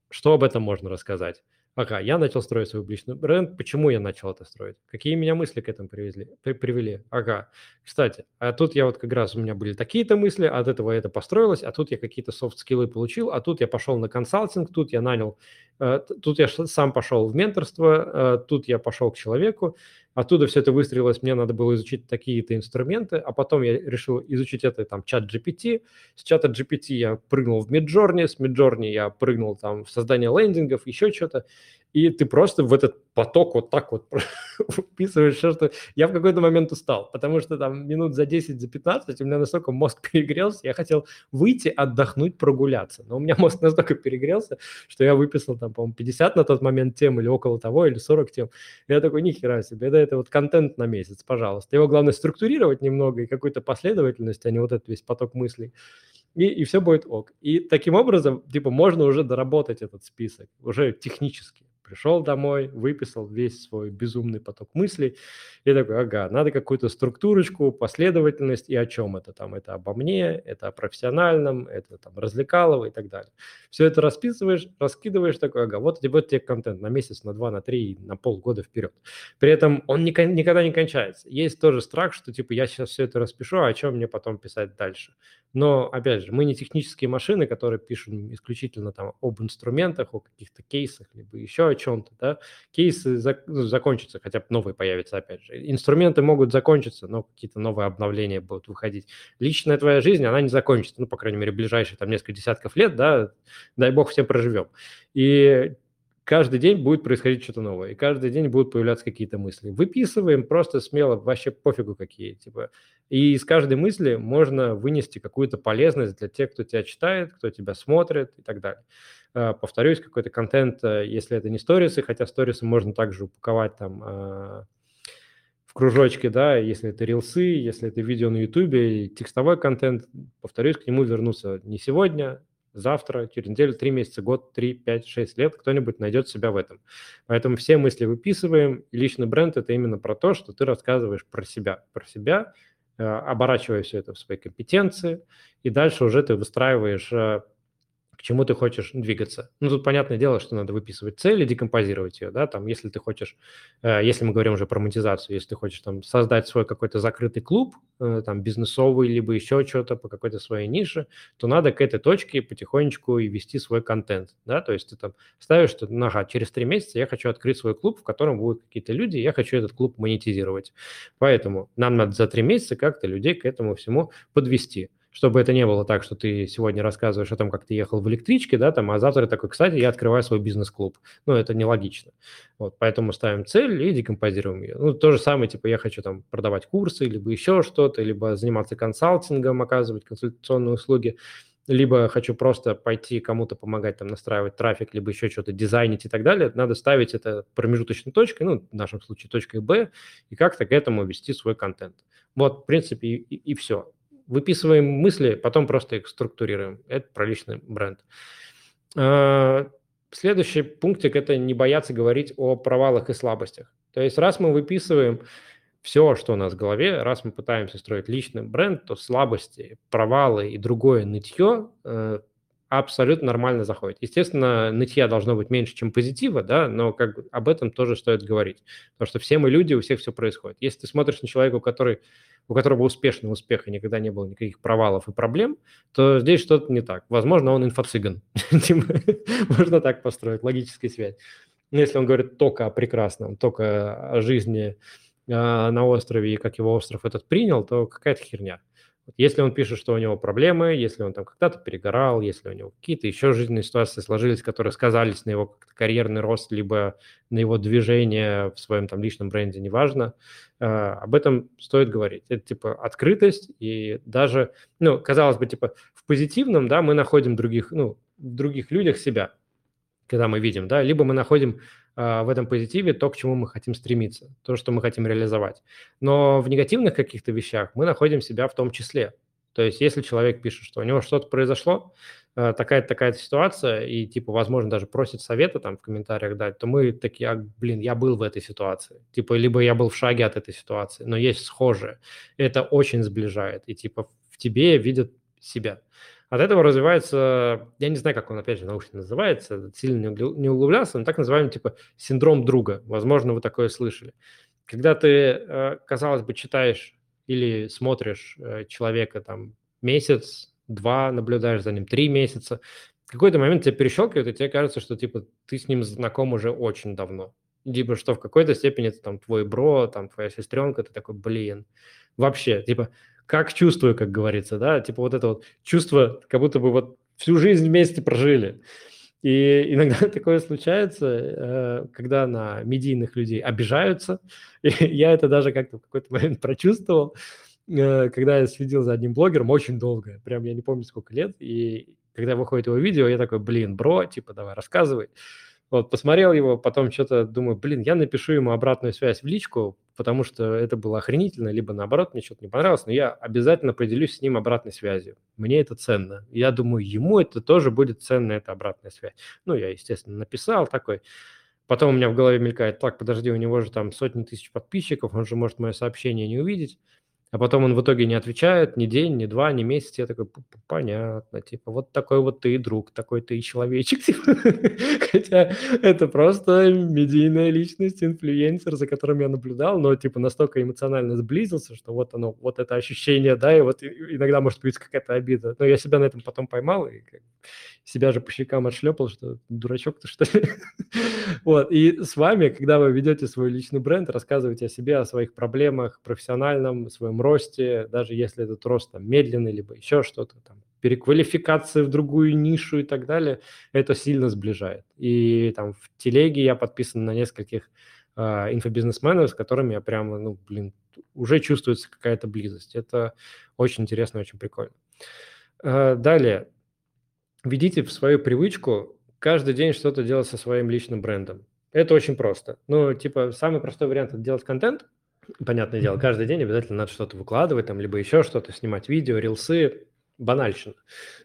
Что об этом можно рассказать? Ага, я начал строить свой личный бренд. Почему я начал это строить? Какие меня мысли к этому привезли, при, привели? Ага, кстати, а тут я вот как раз, у меня были такие-то мысли, от этого это построилось, а тут я какие-то софт-скиллы получил, а тут я пошел на консалтинг, тут я нанял, э, тут я сам пошел в менторство, э, тут я пошел к человеку, Оттуда все это выстроилось, мне надо было изучить такие-то инструменты, а потом я решил изучить это там чат GPT. С чата GPT я прыгнул в Midjourney, с Midjourney я прыгнул там в создание лендингов, еще что-то и ты просто в этот поток вот так вот вписываешь все, что... Я в какой-то момент устал, потому что там минут за 10, за 15 у меня настолько мозг перегрелся, я хотел выйти, отдохнуть, прогуляться. Но у меня мозг настолько перегрелся, что я выписал там, по-моему, 50 на тот момент тем или около того, или 40 тем. Я такой, нихера себе, это, это вот контент на месяц, пожалуйста. Его главное структурировать немного и какую-то последовательность, а не вот этот весь поток мыслей и, и все будет ок. И таким образом, типа, можно уже доработать этот список, уже технически. Пришел домой, выписал весь свой безумный поток мыслей и такой, ага, надо какую-то структурочку, последовательность и о чем это там. Это обо мне, это о профессиональном, это там развлекалово и так далее. Все это расписываешь, раскидываешь такой, ага, вот, вот тебе контент на месяц, на два, на три, на полгода вперед. При этом он никогда не кончается. Есть тоже страх, что типа я сейчас все это распишу, а о чем мне потом писать дальше. Но, опять же, мы не технические машины, которые пишут исключительно там об инструментах, о каких-то кейсах, либо еще о чем-то, да, кейсы зак- ну, закончатся, хотя бы новые появятся, опять же. Инструменты могут закончиться, но какие-то новые обновления будут выходить. Личная твоя жизнь, она не закончится, ну, по крайней мере, ближайшие там несколько десятков лет, да, дай бог все проживем. И каждый день будет происходить что-то новое, и каждый день будут появляться какие-то мысли. Выписываем просто смело, вообще пофигу какие, типа. И из каждой мысли можно вынести какую-то полезность для тех, кто тебя читает, кто тебя смотрит и так далее. А, повторюсь, какой-то контент, э, если это не сторисы, хотя сторисы можно также упаковать там а, в кружочки, да, если это рилсы, если это видео на ютубе, текстовой контент, повторюсь, к нему вернуться не сегодня, завтра, через неделю, три месяца, год, три, пять, шесть лет кто-нибудь найдет себя в этом. Поэтому все мысли выписываем, и личный бренд – это именно про то, что ты рассказываешь про себя, про себя, э, оборачивая все это в свои компетенции, и дальше уже ты выстраиваешь э, чему ты хочешь двигаться. Ну, тут понятное дело, что надо выписывать цель и декомпозировать ее, да, там, если ты хочешь, э, если мы говорим уже про монетизацию, если ты хочешь там создать свой какой-то закрытый клуб, э, там, бизнесовый, либо еще что-то по какой-то своей нише, то надо к этой точке потихонечку и вести свой контент, да, то есть ты там ставишь, что, ну, ага, через три месяца я хочу открыть свой клуб, в котором будут какие-то люди, и я хочу этот клуб монетизировать. Поэтому нам надо за три месяца как-то людей к этому всему подвести чтобы это не было так, что ты сегодня рассказываешь о том, как ты ехал в электричке, да, там, а завтра такой, кстати, я открываю свой бизнес-клуб. Ну, это нелогично. Вот, поэтому ставим цель и декомпозируем ее. Ну, то же самое, типа, я хочу там продавать курсы, либо еще что-то, либо заниматься консалтингом, оказывать консультационные услуги, либо хочу просто пойти кому-то помогать там настраивать трафик, либо еще что-то дизайнить и так далее, надо ставить это промежуточной точкой, ну, в нашем случае точкой Б, и как-то к этому вести свой контент. Вот, в принципе, и, и, и все выписываем мысли, потом просто их структурируем. Это про личный бренд. А, следующий пунктик – это не бояться говорить о провалах и слабостях. То есть раз мы выписываем все, что у нас в голове, раз мы пытаемся строить личный бренд, то слабости, провалы и другое нытье э, абсолютно нормально заходит. Естественно, нытья должно быть меньше, чем позитива, да, но как об этом тоже стоит говорить. Потому что все мы люди, у всех все происходит. Если ты смотришь на человека, который у которого успешный успех и никогда не было никаких провалов и проблем, то здесь что-то не так. Возможно, он инфо-цыган. Типа, можно так построить, логическая связь. Если он говорит только о прекрасном, только о жизни а, на острове и как его остров этот принял, то какая-то херня. Если он пишет, что у него проблемы, если он там когда-то перегорал, если у него какие-то еще жизненные ситуации сложились, которые сказались на его карьерный рост, либо на его движение в своем там личном бренде, неважно, э, об этом стоит говорить. Это типа открытость и даже, ну, казалось бы, типа в позитивном, да, мы находим других, ну, в других людях себя, когда мы видим, да, либо мы находим в этом позитиве то, к чему мы хотим стремиться, то, что мы хотим реализовать. Но в негативных каких-то вещах мы находим себя в том числе. То есть если человек пишет, что у него что-то произошло, а, такая-то такая ситуация, и типа, возможно, даже просит совета там в комментариях дать, то мы такие, а, блин, я был в этой ситуации. Типа, либо я был в шаге от этой ситуации, но есть схожее. Это очень сближает. И типа в тебе видят себя. От этого развивается, я не знаю, как он, опять же, научно называется, сильно не углублялся, но так называемый, типа, синдром друга. Возможно, вы такое слышали. Когда ты, э, казалось бы, читаешь или смотришь э, человека там месяц, два, наблюдаешь за ним три месяца, в какой-то момент тебя перещелкивает, и тебе кажется, что, типа, ты с ним знаком уже очень давно. Типа, что в какой-то степени это там твой бро, там твоя сестренка, ты такой, блин. Вообще, типа, как чувствую, как говорится, да, типа вот это вот чувство, как будто бы вот всю жизнь вместе прожили. И иногда такое случается, э, когда на медийных людей обижаются. И я это даже как-то в какой-то момент прочувствовал, э, когда я следил за одним блогером очень долго, прям я не помню сколько лет, и когда выходит его видео, я такой, блин, бро, типа, давай, рассказывай. Вот, посмотрел его, потом что-то думаю, блин, я напишу ему обратную связь в личку, потому что это было охренительно, либо наоборот, мне что-то не понравилось, но я обязательно поделюсь с ним обратной связью. Мне это ценно. Я думаю, ему это тоже будет ценно, эта обратная связь. Ну, я, естественно, написал такой. Потом у меня в голове мелькает, так, подожди, у него же там сотни тысяч подписчиков, он же может мое сообщение не увидеть а потом он в итоге не отвечает ни день, ни два, ни месяц. Я такой, понятно, типа, вот такой вот ты друг, такой ты человечек. Типа. Хотя это просто медийная личность, инфлюенсер, за которым я наблюдал, но типа настолько эмоционально сблизился, что вот оно, вот это ощущение, да, и вот иногда может быть какая-то обида. Но я себя на этом потом поймал, и, себя же по щекам отшлепал, что дурачок ты, что ли? Вот, и с вами, когда вы ведете свой личный бренд, рассказываете о себе, о своих проблемах, профессиональном, своем росте, даже если этот рост там медленный, либо еще что-то там, переквалификации в другую нишу и так далее, это сильно сближает. И там в телеге я подписан на нескольких э, инфобизнесменов, с которыми я прямо, ну, блин, уже чувствуется какая-то близость. Это очень интересно, очень прикольно. Э, далее, введите в свою привычку каждый день что-то делать со своим личным брендом. Это очень просто. Ну, типа, самый простой вариант – это делать контент. Понятное дело, каждый день обязательно надо что-то выкладывать, там, либо еще что-то, снимать видео, рилсы, банальщина.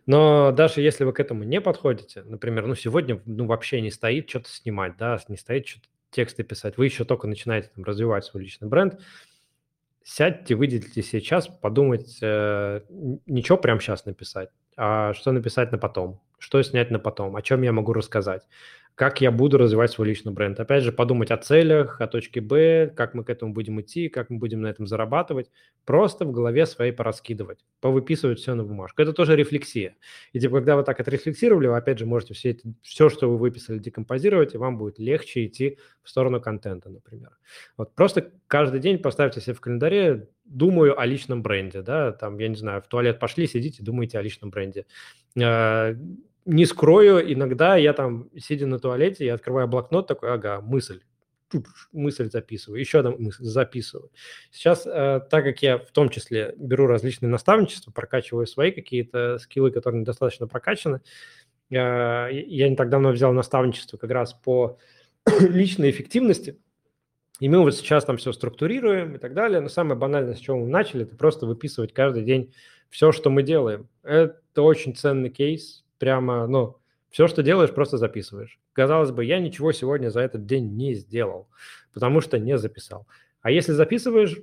Но даже если вы к этому не подходите, например, ну, сегодня ну, вообще не стоит что-то снимать, да, не стоит что-то тексты писать, вы еще только начинаете там, развивать свой личный бренд, сядьте, выделите себе час, подумать, э, ничего прямо сейчас написать, а что написать на потом, что снять на потом, о чем я могу рассказать как я буду развивать свой личный бренд. Опять же, подумать о целях, о точке Б, как мы к этому будем идти, как мы будем на этом зарабатывать. Просто в голове своей пораскидывать, повыписывать все на бумажку. Это тоже рефлексия. И типа, когда вы так отрефлексировали, вы опять же можете все, это, все, что вы выписали, декомпозировать, и вам будет легче идти в сторону контента, например. Вот просто каждый день поставьте себе в календаре думаю о личном бренде, да, там, я не знаю, в туалет пошли, сидите, думаете о личном бренде а, не скрою, иногда я там, сидя на туалете, я открываю блокнот, такой, ага, мысль, мысль записываю, еще одну мысль записываю. Сейчас, э, так как я в том числе беру различные наставничества, прокачиваю свои какие-то скиллы, которые недостаточно прокачаны, э, я не так давно взял наставничество как раз по личной эффективности, и мы вот сейчас там все структурируем и так далее. Но самое банальное, с чего мы начали, это просто выписывать каждый день все, что мы делаем. Это очень ценный кейс, прямо, ну, все, что делаешь, просто записываешь. Казалось бы, я ничего сегодня за этот день не сделал, потому что не записал. А если записываешь,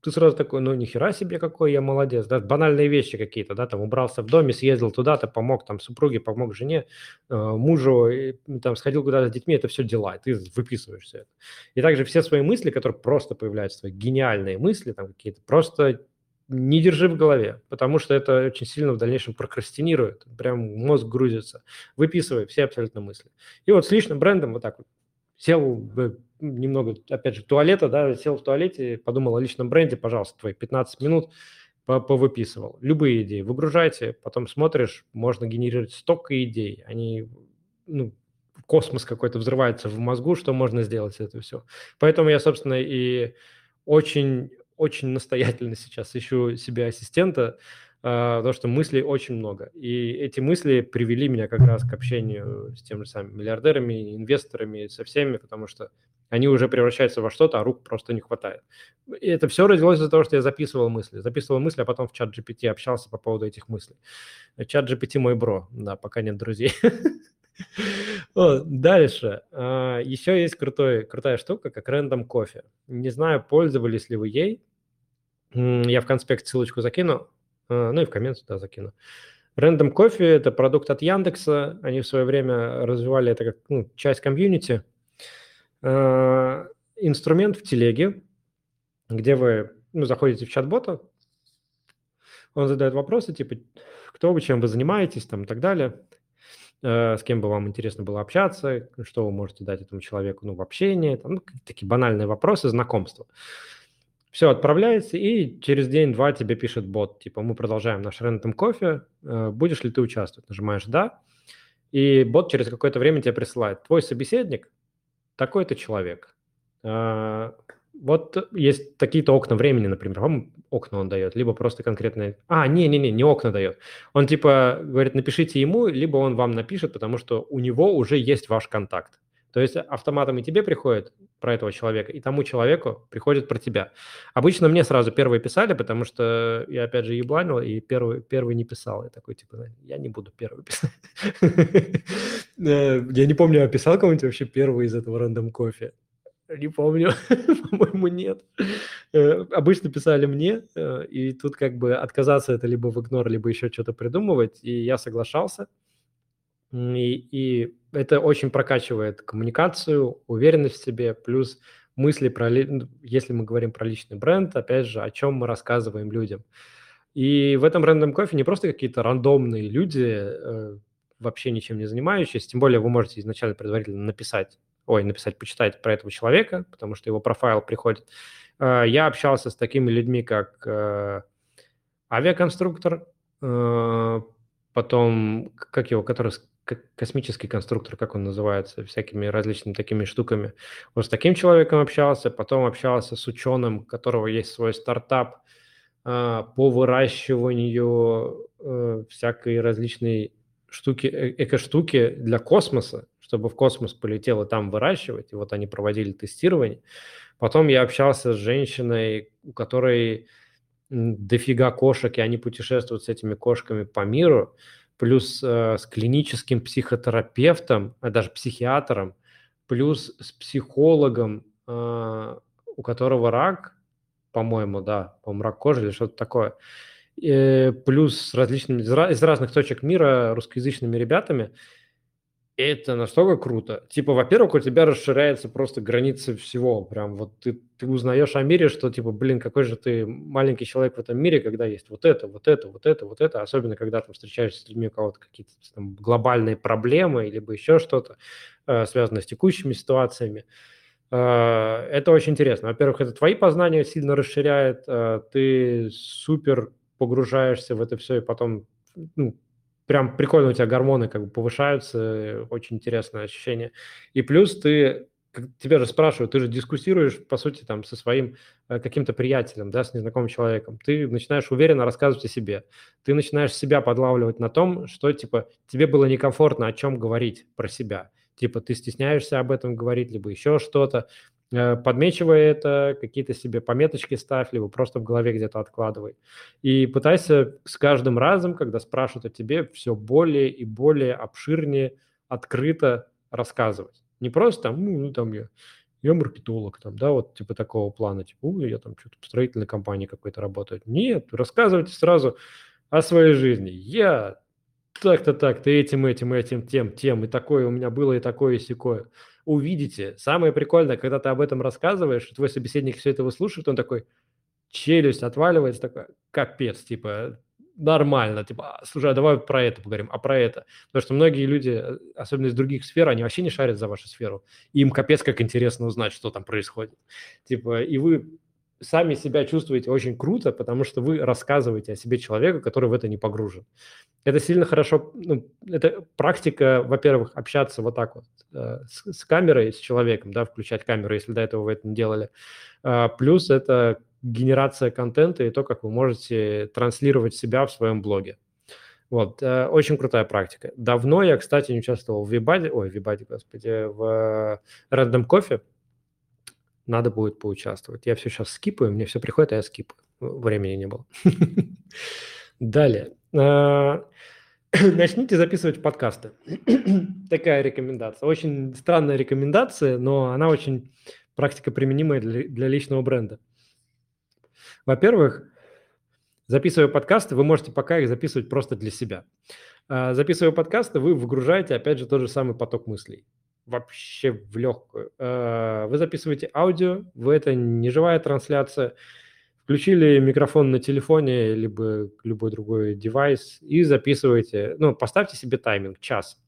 ты сразу такой, ну, нихера себе, какой я молодец, да, банальные вещи какие-то, да, там, убрался в доме, съездил туда-то, помог там супруге, помог жене, э, мужу, и, там, сходил куда-то с детьми, это все дела, и ты все это. И также все свои мысли, которые просто появляются, свои гениальные мысли, там, какие-то, просто не держи в голове, потому что это очень сильно в дальнейшем прокрастинирует, прям мозг грузится. Выписывай все абсолютно мысли. И вот с личным брендом вот так вот сел немного, опять же, туалета, да, сел в туалете, подумал о личном бренде, пожалуйста, твои 15 минут повыписывал. Любые идеи выгружайте, потом смотришь, можно генерировать столько идей, они, ну, космос какой-то взрывается в мозгу, что можно сделать это все. Поэтому я, собственно, и очень очень настоятельно сейчас ищу себе ассистента, а, потому что мыслей очень много. И эти мысли привели меня как раз к общению с теми же самыми миллиардерами, инвесторами, со всеми, потому что они уже превращаются во что-то, а рук просто не хватает. И это все родилось из-за того, что я записывал мысли. Записывал мысли, а потом в чат GPT общался по поводу этих мыслей. Чат GPT мой бро, да, пока нет друзей. Дальше. А, Еще есть крутой, крутая штука, как рандом кофе. Не знаю, пользовались ли вы ей. Я в конспект ссылочку закину, а, ну и в коммент сюда закину. Random Coffee – это продукт от Яндекса. Они в свое время развивали это как ну, часть комьюнити. А, инструмент в телеге, где вы ну, заходите в чат-бота, он задает вопросы типа, кто вы, чем вы занимаетесь, там и так далее, а, с кем бы вам интересно было общаться, что вы можете дать этому человеку ну, в общении, там, ну, такие банальные вопросы, знакомства. Все отправляется, и через день-два тебе пишет бот, типа, мы продолжаем наш рандом кофе, э, будешь ли ты участвовать? Нажимаешь «да», и бот через какое-то время тебе присылает. Твой собеседник такой-то человек. А, вот есть такие-то окна времени, например, вам окна он дает, либо просто конкретные... А, не-не-не, не окна дает. Он типа говорит, напишите ему, либо он вам напишет, потому что у него уже есть ваш контакт. То есть автоматом и тебе приходит про этого человека, и тому человеку приходит про тебя. Обычно мне сразу первые писали, потому что я, опять же, ебланил, и первый, первый не писал. Я такой, типа, я не буду первый писать. Э, я не помню, я писал кому-нибудь вообще первый из этого рандом кофе. Не помню, по-моему, нет. Э, обычно писали мне, э, и тут как бы отказаться это либо в игнор, либо еще что-то придумывать, и я соглашался. И, и это очень прокачивает коммуникацию, уверенность в себе, плюс мысли про, ну, если мы говорим про личный бренд, опять же, о чем мы рассказываем людям. И в этом рандом кофе не просто какие-то рандомные люди, э, вообще ничем не занимающийся, тем более вы можете изначально предварительно написать, ой, написать, почитать про этого человека, потому что его профайл приходит. Э, я общался с такими людьми, как э, авиаконструктор, потом, как его, который космический конструктор, как он называется, всякими различными такими штуками. Вот с таким человеком общался, потом общался с ученым, у которого есть свой стартап а, по выращиванию а, всякой различной штуки, э, эко-штуки для космоса, чтобы в космос полетело там выращивать. И вот они проводили тестирование. Потом я общался с женщиной, у которой дофига кошек, и они путешествуют с этими кошками по миру плюс э, с клиническим психотерапевтом, а даже психиатром, плюс с психологом, э, у которого рак, по-моему, да, по-моему, рак кожи или что-то такое, э, плюс с различными, из разных точек мира русскоязычными ребятами – это настолько круто. Типа, во-первых, у тебя расширяются просто границы всего. Прям вот ты, ты узнаешь о мире, что типа, блин, какой же ты маленький человек в этом мире, когда есть вот это, вот это, вот это, вот это. Особенно, когда там встречаешься с людьми, у кого-то какие-то там глобальные проблемы, либо еще что-то, э, связанное с текущими ситуациями. Э, это очень интересно. Во-первых, это твои познания сильно расширяет, э, ты супер погружаешься в это все, и потом ну, прям прикольно у тебя гормоны как бы повышаются, очень интересное ощущение. И плюс ты, тебя же спрашивают, ты же дискуссируешь, по сути, там, со своим э, каким-то приятелем, да, с незнакомым человеком. Ты начинаешь уверенно рассказывать о себе. Ты начинаешь себя подлавливать на том, что, типа, тебе было некомфортно о чем говорить про себя. Типа, ты стесняешься об этом говорить, либо еще что-то. Э, подмечивай это, какие-то себе пометочки ставь, либо просто в голове где-то откладывай. И пытайся с каждым разом, когда спрашивают о тебе, все более и более обширнее, открыто рассказывать. Не просто там, ну, там я, я маркетолог, там, да, вот типа такого плана, типа, я там что-то в строительной компании какой-то работаю. Нет, рассказывайте сразу о своей жизни. Я так-то так, ты этим, этим, этим, тем, тем, и такое у меня было, и такое, и секое увидите. Самое прикольное, когда ты об этом рассказываешь, твой собеседник все это выслушивает, он такой, челюсть отваливается, такой, капец, типа, нормально, типа, «А, слушай, а давай про это поговорим, а про это. Потому что многие люди, э, особенно из других сфер, они вообще не шарят за вашу сферу. Им капец как интересно узнать, что там происходит. Типа, и вы сами себя чувствуете очень круто, потому что вы рассказываете о себе человеку, который в это не погружен. Это сильно хорошо, ну, это практика, во-первых, общаться вот так вот э, с, с камерой, с человеком, да, включать камеру, если до этого вы это не делали. Э, плюс это генерация контента и то, как вы можете транслировать себя в своем блоге. Вот, э, очень крутая практика. Давно я, кстати, не участвовал в Вибаде, ой, Вибаде, господи, в Random Coffee, надо будет поучаствовать. Я все сейчас скипаю, мне все приходит, а я скипаю. Времени не было. Далее. А, начните записывать подкасты. Такая рекомендация. Очень странная рекомендация, но она очень практика применимая для, личного бренда. Во-первых, записывая подкасты, вы можете пока их записывать просто для себя. А, записывая подкасты, вы выгружаете, опять же, тот же самый поток мыслей вообще в легкую. Э, вы записываете аудио, вы это не живая трансляция, включили микрофон на телефоне, либо любой другой девайс и записываете, ну, поставьте себе тайминг, час.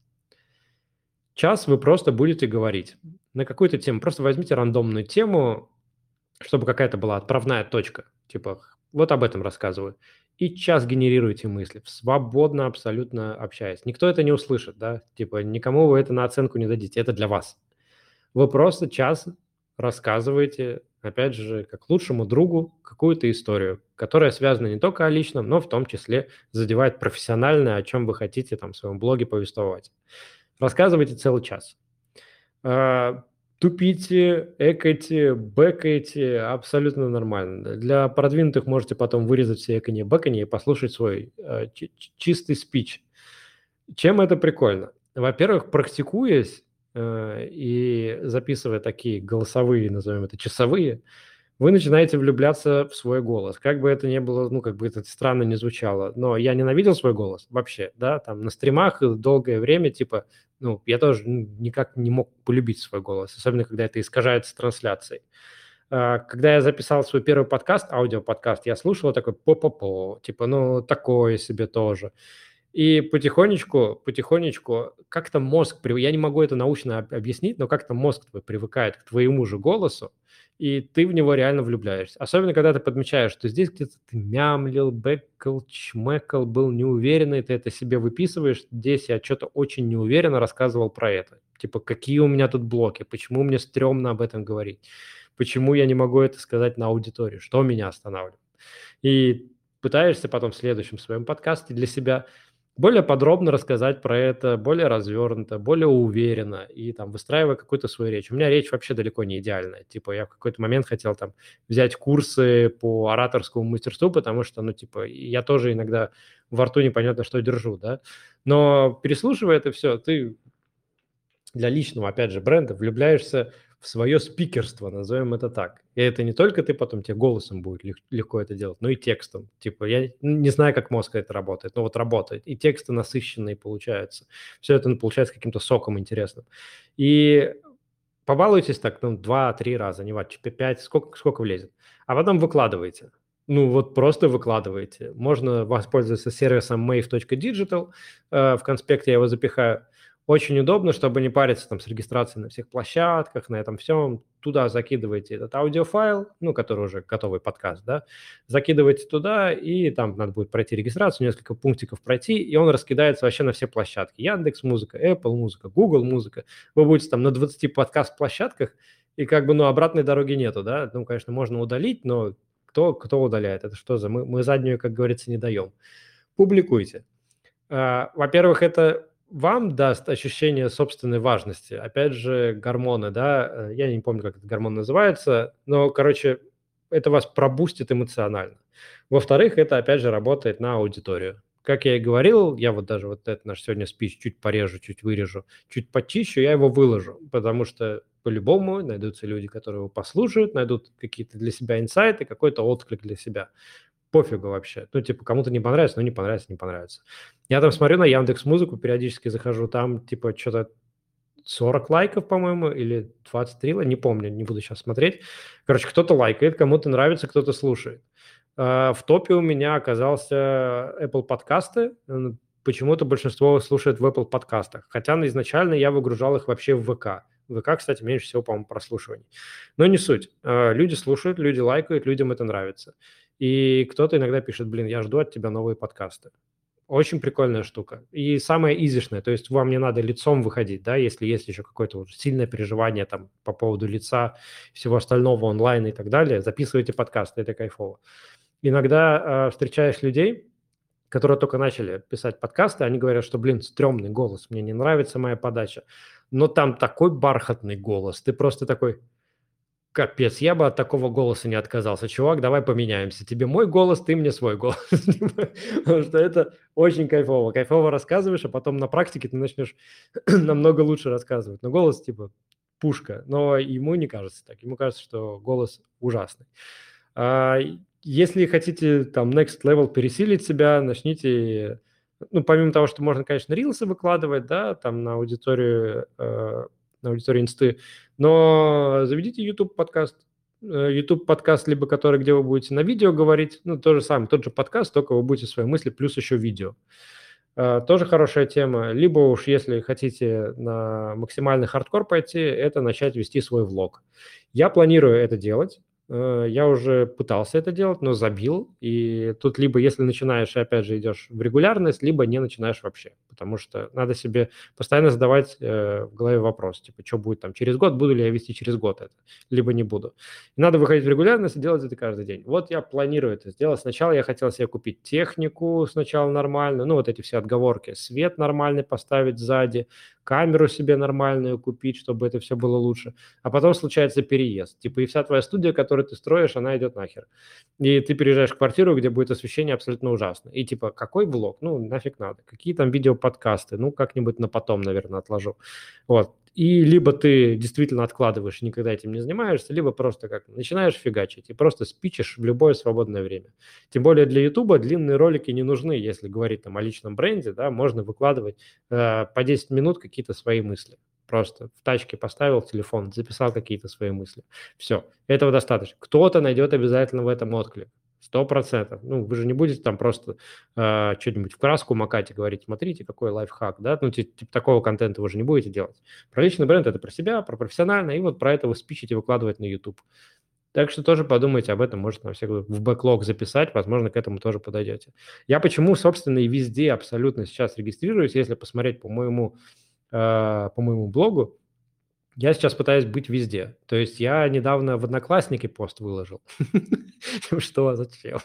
Час вы просто будете говорить на какую-то тему. Просто возьмите рандомную тему, чтобы какая-то была отправная точка. Типа, вот об этом рассказываю и час генерируете мысли, свободно абсолютно общаясь. Никто это не услышит, да, типа никому вы это на оценку не дадите, это для вас. Вы просто час рассказываете, опять же, как лучшему другу какую-то историю, которая связана не только о личном, но в том числе задевает профессиональное, о чем вы хотите там в своем блоге повествовать. Рассказывайте целый час. Тупите, экайте, бэкайте, абсолютно нормально. Для продвинутых можете потом вырезать все эканье, бэканье и послушать свой э, чистый спич. Чем это прикольно? Во-первых, практикуясь э, и записывая такие голосовые, назовем это часовые, вы начинаете влюбляться в свой голос. Как бы это ни было, ну, как бы это странно не звучало, но я ненавидел свой голос вообще, да, там на стримах долгое время, типа, ну, я тоже никак не мог полюбить свой голос, особенно когда это искажается трансляцией. А, когда я записал свой первый подкаст, аудиоподкаст, я слушал такой по-по-по, типа, ну, такое себе тоже. И потихонечку, потихонечку как-то мозг, я не могу это научно объяснить, но как-то мозг твой привыкает к твоему же голосу, и ты в него реально влюбляешься. Особенно, когда ты подмечаешь, что здесь где-то ты мямлил, бэкал, чмекал, был неуверенный, ты это себе выписываешь. Здесь я что-то очень неуверенно рассказывал про это. Типа, какие у меня тут блоки, почему мне стрёмно об этом говорить, почему я не могу это сказать на аудитории, что меня останавливает. И пытаешься потом в следующем своем подкасте для себя – более подробно рассказать про это, более развернуто, более уверенно и там выстраивая какую-то свою речь. У меня речь вообще далеко не идеальная. Типа я в какой-то момент хотел там взять курсы по ораторскому мастерству, потому что, ну, типа, я тоже иногда во рту непонятно что держу, да. Но переслушивая это все, ты для личного, опять же, бренда влюбляешься в свое спикерство, назовем это так. И это не только ты потом тебе голосом будет легко это делать, но и текстом. Типа я не знаю, как мозг это работает, но вот работает. И тексты насыщенные получаются. Все это получается каким-то соком интересным. И побалуйтесь так, ну, два-три раза, не важно, пять, сколько, сколько влезет. А потом выкладывайте. Ну, вот просто выкладываете. Можно воспользоваться сервисом mave.digital. Э, в конспекте я его запихаю. Очень удобно, чтобы не париться там с регистрацией на всех площадках, на этом всем. Туда закидываете этот аудиофайл, ну, который уже готовый подкаст, да, закидываете туда, и там надо будет пройти регистрацию, несколько пунктиков пройти, и он раскидается вообще на все площадки. Яндекс Музыка, Apple Музыка, Google Музыка. Вы будете там на 20 подкаст-площадках, и как бы, ну, обратной дороги нету, да. Ну, конечно, можно удалить, но кто, кто удаляет? Это что за... Мы, мы заднюю, как говорится, не даем. Публикуйте. А, во-первых, это вам даст ощущение собственной важности. Опять же, гормоны, да, э, я не помню, как этот гормон называется, но, короче, это вас пробустит эмоционально. Во-вторых, это, опять же, работает на аудиторию. Как я и говорил, я вот даже вот этот наш сегодня спич чуть порежу, чуть вырежу, чуть почищу, я его выложу, потому что по-любому найдутся люди, которые его послушают, найдут какие-то для себя инсайты, какой-то отклик для себя пофигу вообще. Ну, типа, кому-то не понравится, ну, не понравится, не понравится. Я там смотрю на Яндекс Музыку, периодически захожу, там, типа, что-то 40 лайков, по-моему, или 23, не помню, не буду сейчас смотреть. Короче, кто-то лайкает, кому-то нравится, кто-то слушает. А, в топе у меня оказался Apple подкасты. Почему-то большинство слушает в Apple подкастах. Хотя изначально я выгружал их вообще в ВК. ВК, кстати, меньше всего, по-моему, прослушиваний. Но не суть. А, люди слушают, люди лайкают, людям это нравится. И кто-то иногда пишет, блин, я жду от тебя новые подкасты. Очень прикольная штука. И самое изишное, то есть вам не надо лицом выходить, да, если есть еще какое-то вот сильное переживание там по поводу лица, всего остального онлайн и так далее, записывайте подкасты, это кайфово. Иногда э, встречаешь людей, которые только начали писать подкасты, они говорят, что, блин, стрёмный голос, мне не нравится моя подача, но там такой бархатный голос, ты просто такой, Капец, я бы от такого голоса не отказался. Чувак, давай поменяемся. Тебе мой голос, ты мне свой голос. Потому что это очень кайфово. Кайфово рассказываешь, а потом на практике ты начнешь намного лучше рассказывать. Но голос типа пушка. Но ему не кажется так. Ему кажется, что голос ужасный. А если хотите там next level пересилить себя, начните... Ну, помимо того, что можно, конечно, рилсы выкладывать, да, там на аудиторию э, на аудитории инсты, но заведите YouTube подкаст, YouTube подкаст, либо который, где вы будете на видео говорить, ну, то же самое, тот же подкаст, только вы будете свои мысли, плюс еще видео. Э, тоже хорошая тема. Либо уж, если хотите на максимальный хардкор пойти, это начать вести свой влог. Я планирую это делать. Э, я уже пытался это делать, но забил. И тут либо если начинаешь и опять же идешь в регулярность, либо не начинаешь вообще. Потому что надо себе постоянно задавать э, в голове вопрос, типа, что будет там через год, буду ли я вести через год это, либо не буду. И надо выходить в регулярность и делать это каждый день. Вот я планирую это сделать. Сначала я хотел себе купить технику сначала нормальную, ну вот эти все отговорки, свет нормальный поставить сзади, камеру себе нормальную купить, чтобы это все было лучше. А потом случается переезд. Типа и вся твоя студия, которую ты строишь, она идет нахер. И ты переезжаешь в квартиру, где будет освещение абсолютно ужасно. И типа, какой блок? Ну, нафиг надо. Какие там видеоподкасты? Ну, как-нибудь на потом, наверное, отложу. Вот. И либо ты действительно откладываешь, никогда этим не занимаешься, либо просто как начинаешь фигачить и просто спичешь в любое свободное время. Тем более для Ютуба длинные ролики не нужны, если говорить там о личном бренде, да, можно выкладывать э, по 10 минут какие-то свои мысли. Просто в тачке поставил телефон, записал какие-то свои мысли. Все, этого достаточно. Кто-то найдет обязательно в этом отклик. Сто процентов. Ну, вы же не будете там просто э, что-нибудь в краску макать и говорить, смотрите, какой лайфхак, да? Ну, типа, такого контента вы же не будете делать. Про личный бренд – это про себя, про профессионально, и вот про это вы спичите выкладывать на YouTube. Так что тоже подумайте об этом, может, на всякий в бэклог записать, возможно, к этому тоже подойдете. Я почему, собственно, и везде абсолютно сейчас регистрируюсь, если посмотреть по моему, э, по моему блогу, я сейчас пытаюсь быть везде. То есть я недавно в Одноклассники пост выложил. Что? Зачем?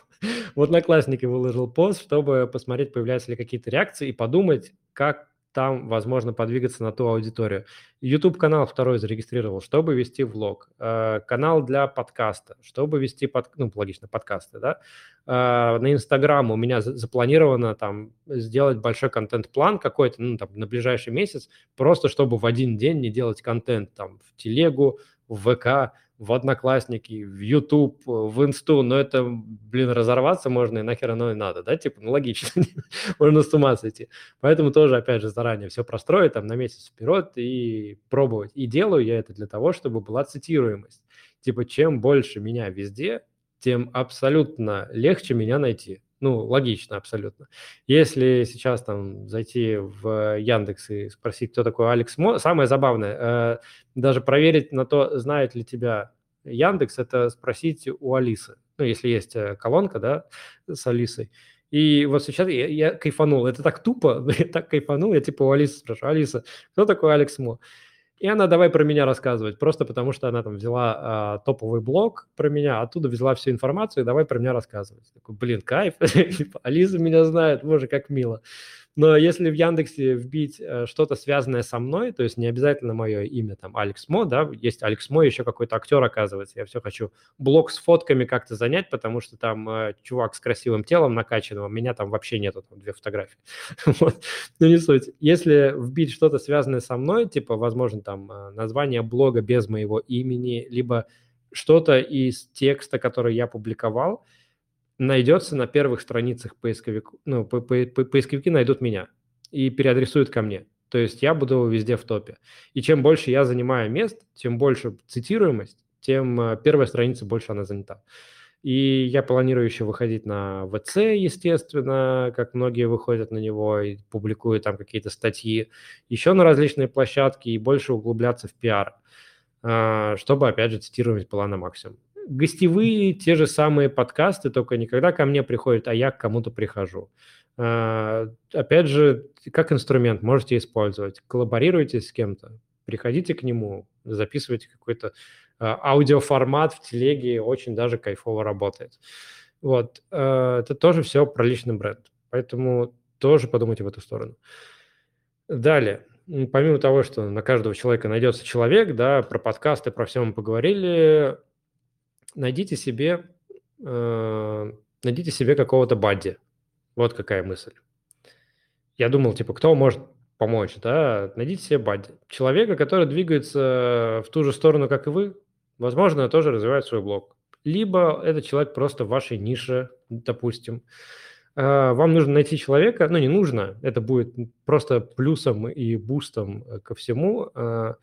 В Одноклассники выложил пост, чтобы посмотреть, появляются ли какие-то реакции и подумать, как там возможно подвигаться на ту аудиторию. YouTube канал второй зарегистрировал, чтобы вести влог. Э, канал для подкаста, чтобы вести, под, ну, логично, подкасты, да. Э, на Инстаграм у меня запланировано там сделать большой контент-план какой-то, ну, там, на ближайший месяц, просто чтобы в один день не делать контент там в телегу, в ВК, в Одноклассники, в YouTube, в Инсту, но это, блин, разорваться можно и нахер оно и надо, да, типа, ну, логично, можно с ума сойти. Поэтому тоже, опять же, заранее все простроить там на месяц вперед и пробовать. И делаю я это для того, чтобы была цитируемость. Типа, чем больше меня везде, тем абсолютно легче меня найти. Ну, логично абсолютно. Если сейчас там зайти в Яндекс и спросить, кто такой Алекс Мо, самое забавное, э, даже проверить на то, знает ли тебя Яндекс, это спросить у Алисы. Ну, если есть э, колонка, да, с Алисой. И вот сейчас я, я кайфанул. Это так тупо, я так кайфанул. Я типа у Алисы спрашиваю, Алиса, кто такой Алекс Мо? И она давай про меня рассказывать, просто потому что она там взяла а, топовый блог про меня, оттуда взяла всю информацию и давай про меня рассказывать. Такой, блин, кайф, типа, Алиса меня знает, боже, как мило. Но если в Яндексе вбить э, что-то связанное со мной, то есть не обязательно мое имя, там, Алекс Мо, да, есть Алекс Мо, еще какой-то актер, оказывается. Я все хочу блог с фотками как-то занять, потому что там э, чувак с красивым телом накачанным, меня там вообще нету, там две фотографии. вот. Ну, не суть. Если вбить что-то связанное со мной, типа, возможно, там, э, название блога без моего имени, либо что-то из текста, который я публиковал, найдется на первых страницах поисковик, ну, по, по, по, поисковики найдут меня и переадресуют ко мне. То есть я буду везде в топе. И чем больше я занимаю мест, тем больше цитируемость, тем э, первая страница больше она занята. И я планирую еще выходить на ВЦ, естественно, как многие выходят на него и публикуют там какие-то статьи, еще на различные площадки и больше углубляться в пиар, а, чтобы, опять же, цитировать была на максимум гостевые те же самые подкасты, только не когда ко мне приходят, а я к кому-то прихожу. А, опять же, как инструмент можете использовать. Коллаборируйте с кем-то, приходите к нему, записывайте какой-то а, аудиоформат в телеге, очень даже кайфово работает. Вот, а, это тоже все про личный бренд, поэтому тоже подумайте в эту сторону. Далее, помимо того, что на каждого человека найдется человек, да, про подкасты, про все мы поговорили, найдите себе, э, найдите себе какого-то бадди. Вот какая мысль. Я думал, типа, кто может помочь, да? Найдите себе бадди. Человека, который двигается в ту же сторону, как и вы, возможно, тоже развивает свой блог. Либо этот человек просто в вашей нише, допустим. Э, вам нужно найти человека, ну не нужно, это будет просто плюсом и бустом ко всему, э,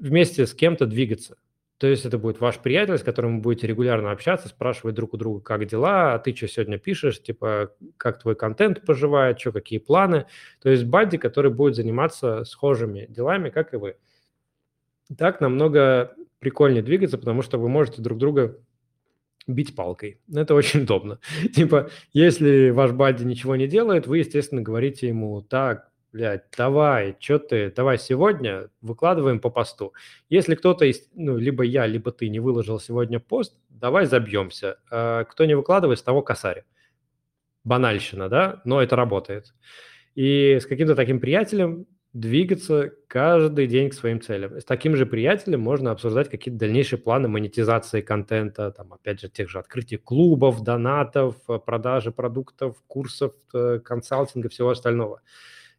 вместе с кем-то двигаться. То есть это будет ваш приятель, с которым вы будете регулярно общаться, спрашивать друг у друга, как дела, а ты что сегодня пишешь, типа, как твой контент поживает, что, какие планы. То есть бадди, который будет заниматься схожими делами, как и вы. Так намного прикольнее двигаться, потому что вы можете друг друга бить палкой. Это очень удобно. Типа, если ваш бадди ничего не делает, вы, естественно, говорите ему, так, блядь, давай, что ты, давай сегодня выкладываем по посту. Если кто-то, из, ну, либо я, либо ты не выложил сегодня пост, давай забьемся. А кто не выкладывает, с того косарь. Банальщина, да, но это работает. И с каким-то таким приятелем двигаться каждый день к своим целям. С таким же приятелем можно обсуждать какие-то дальнейшие планы монетизации контента, там, опять же, тех же открытий клубов, донатов, продажи продуктов, курсов, э, консалтинга, всего остального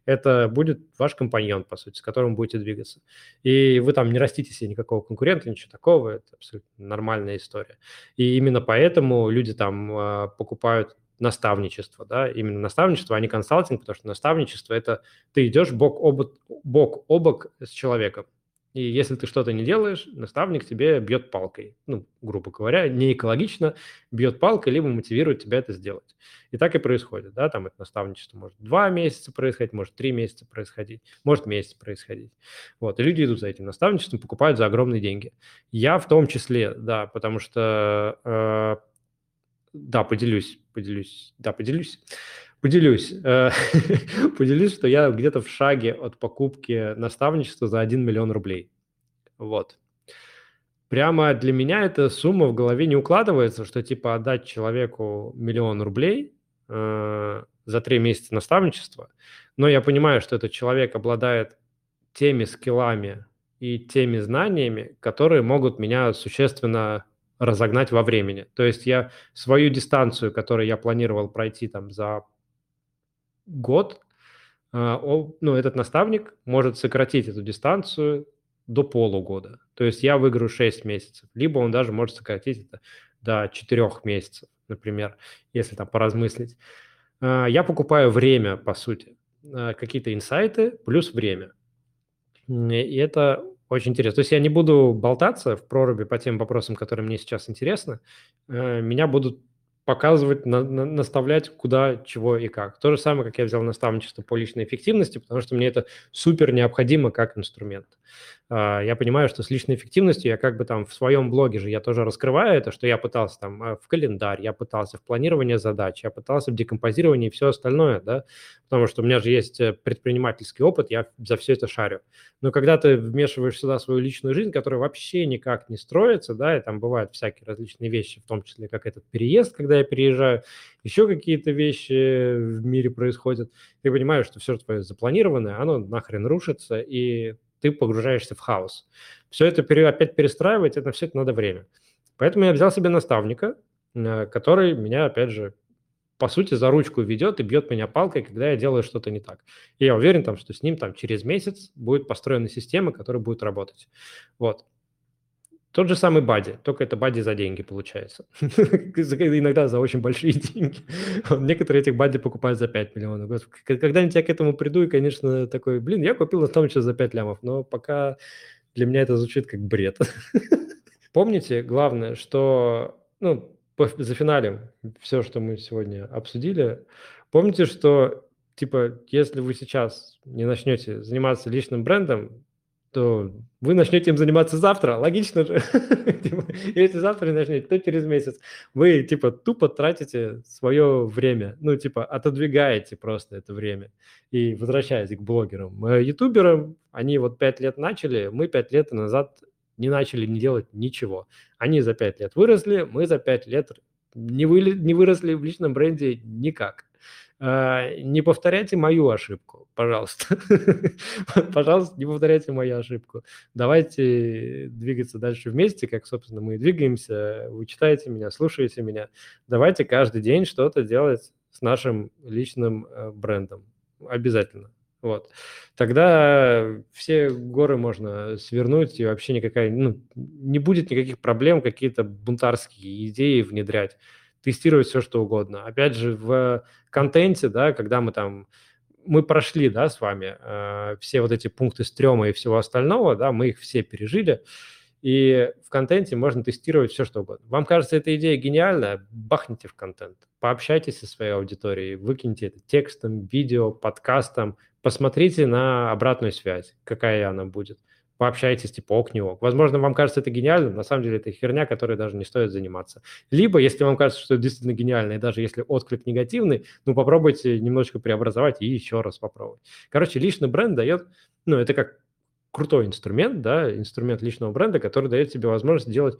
это будет ваш компаньон, по сути, с которым будете двигаться. И вы там не растите себе никакого конкурента, ничего такого, это абсолютно нормальная история. И именно поэтому люди там а, покупают наставничество, да, именно наставничество, а не консалтинг, потому что наставничество – это ты идешь бок о бок, бок, о бок с человеком, И если ты что-то не делаешь, наставник тебе бьет палкой. Ну, грубо говоря, не экологично, бьет палкой, либо мотивирует тебя это сделать. И так и происходит, да, там это наставничество может два месяца происходить, может три месяца происходить, может месяц происходить. Вот, и люди идут за этим наставничеством, покупают за огромные деньги. Я в том числе, да, потому что, э, да, поделюсь, поделюсь, да, поделюсь. Поделюсь. Э, поделюсь, что я где-то в шаге от покупки наставничества за 1 миллион рублей. Вот. Прямо для меня эта сумма в голове не укладывается, что типа отдать человеку миллион рублей э, за три месяца наставничества. Но я понимаю, что этот человек обладает теми скиллами и теми знаниями, которые могут меня существенно разогнать во времени. То есть я свою дистанцию, которую я планировал пройти там за год, а, ну, этот наставник может сократить эту дистанцию до полугода. То есть я выиграю 6 месяцев. Либо он даже может сократить это до 4 месяцев, например, если там поразмыслить. А, я покупаю время, по сути. А, какие-то инсайты плюс время. И это очень интересно. То есть я не буду болтаться в проруби по тем вопросам, которые мне сейчас интересны. Меня будут показывать, на, на, наставлять, куда, чего и как. То же самое, как я взял наставничество по личной эффективности, потому что мне это супер необходимо как инструмент. А, я понимаю, что с личной эффективностью я как бы там в своем блоге же я тоже раскрываю это, что я пытался там а, в календарь, я пытался в планирование задач, я пытался в декомпозировании и все остальное, да, потому что у меня же есть э, предпринимательский опыт, я за все это шарю. Но когда ты вмешиваешь сюда свою личную жизнь, которая вообще никак не строится, да, и там бывают всякие различные вещи, в том числе как этот переезд, когда я переезжаю, еще какие-то вещи в мире происходят, ты понимаешь, что все твое запланированное, оно нахрен рушится, и ты погружаешься в хаос. Все это пере, опять перестраивать, это все это надо время. Поэтому я взял себе наставника, э, который меня, опять же, по сути, за ручку ведет и бьет меня палкой, когда я делаю что-то не так. И я уверен, там, что с ним там, через месяц будет построена система, которая будет работать. Вот. Тот же самый Бади, только это Бади за деньги получается. Иногда за очень большие деньги. Некоторые этих Бади покупают за 5 миллионов. Когда-нибудь я к этому приду и, конечно, такой, блин, я купил на том числе за 5 лямов, но пока для меня это звучит как бред. Помните, главное, что, ну, за финалем все, что мы сегодня обсудили, помните, что, типа, если вы сейчас не начнете заниматься личным брендом, то вы начнете им заниматься завтра, логично же. Типа, если завтра не начнете, то через месяц. Вы, типа, тупо тратите свое время, ну, типа, отодвигаете просто это время и возвращаетесь к блогерам. Э, ютуберам, они вот пять лет начали, мы пять лет назад не начали не делать ничего. Они за пять лет выросли, мы за пять лет не, вы, не выросли в личном бренде никак. А, не повторяйте мою ошибку, пожалуйста. пожалуйста, не повторяйте мою ошибку. Давайте двигаться дальше вместе, как, собственно, мы двигаемся. Вы читаете меня, слушаете меня. Давайте каждый день что-то делать с нашим личным э, брендом. Обязательно. Вот. Тогда все горы можно свернуть, и вообще никакая, ну, не будет никаких проблем какие-то бунтарские идеи внедрять тестировать все, что угодно. Опять же, в контенте, да, когда мы там, мы прошли, да, с вами э, все вот эти пункты стрёма и всего остального, да, мы их все пережили, и в контенте можно тестировать все, что угодно. Вам кажется, эта идея гениальная? Бахните в контент, пообщайтесь со своей аудиторией, выкиньте это текстом, видео, подкастом, посмотрите на обратную связь, какая она будет пообщайтесь, типа, ок, не ок. Возможно, вам кажется это гениально, на самом деле это херня, которой даже не стоит заниматься. Либо, если вам кажется, что это действительно гениально, и даже если отклик негативный, ну, попробуйте немножечко преобразовать и еще раз попробовать. Короче, личный бренд дает, ну, это как крутой инструмент, да, инструмент личного бренда, который дает тебе возможность делать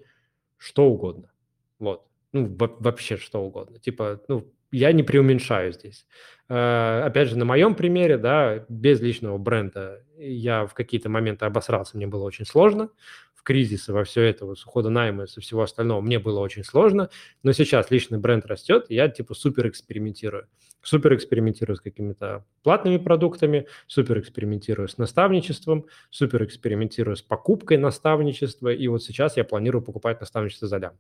что угодно. Вот. Ну, вообще что угодно. Типа, ну, я не преуменьшаю здесь. Э, опять же, на моем примере, да, без личного бренда я в какие-то моменты обосрался, мне было очень сложно. В кризисы во все это, с ухода найма со всего остального мне было очень сложно. Но сейчас личный бренд растет, и я типа супер экспериментирую. Супер экспериментирую с какими-то платными продуктами, супер экспериментирую с наставничеством, супер экспериментирую с покупкой наставничества. И вот сейчас я планирую покупать наставничество за лям.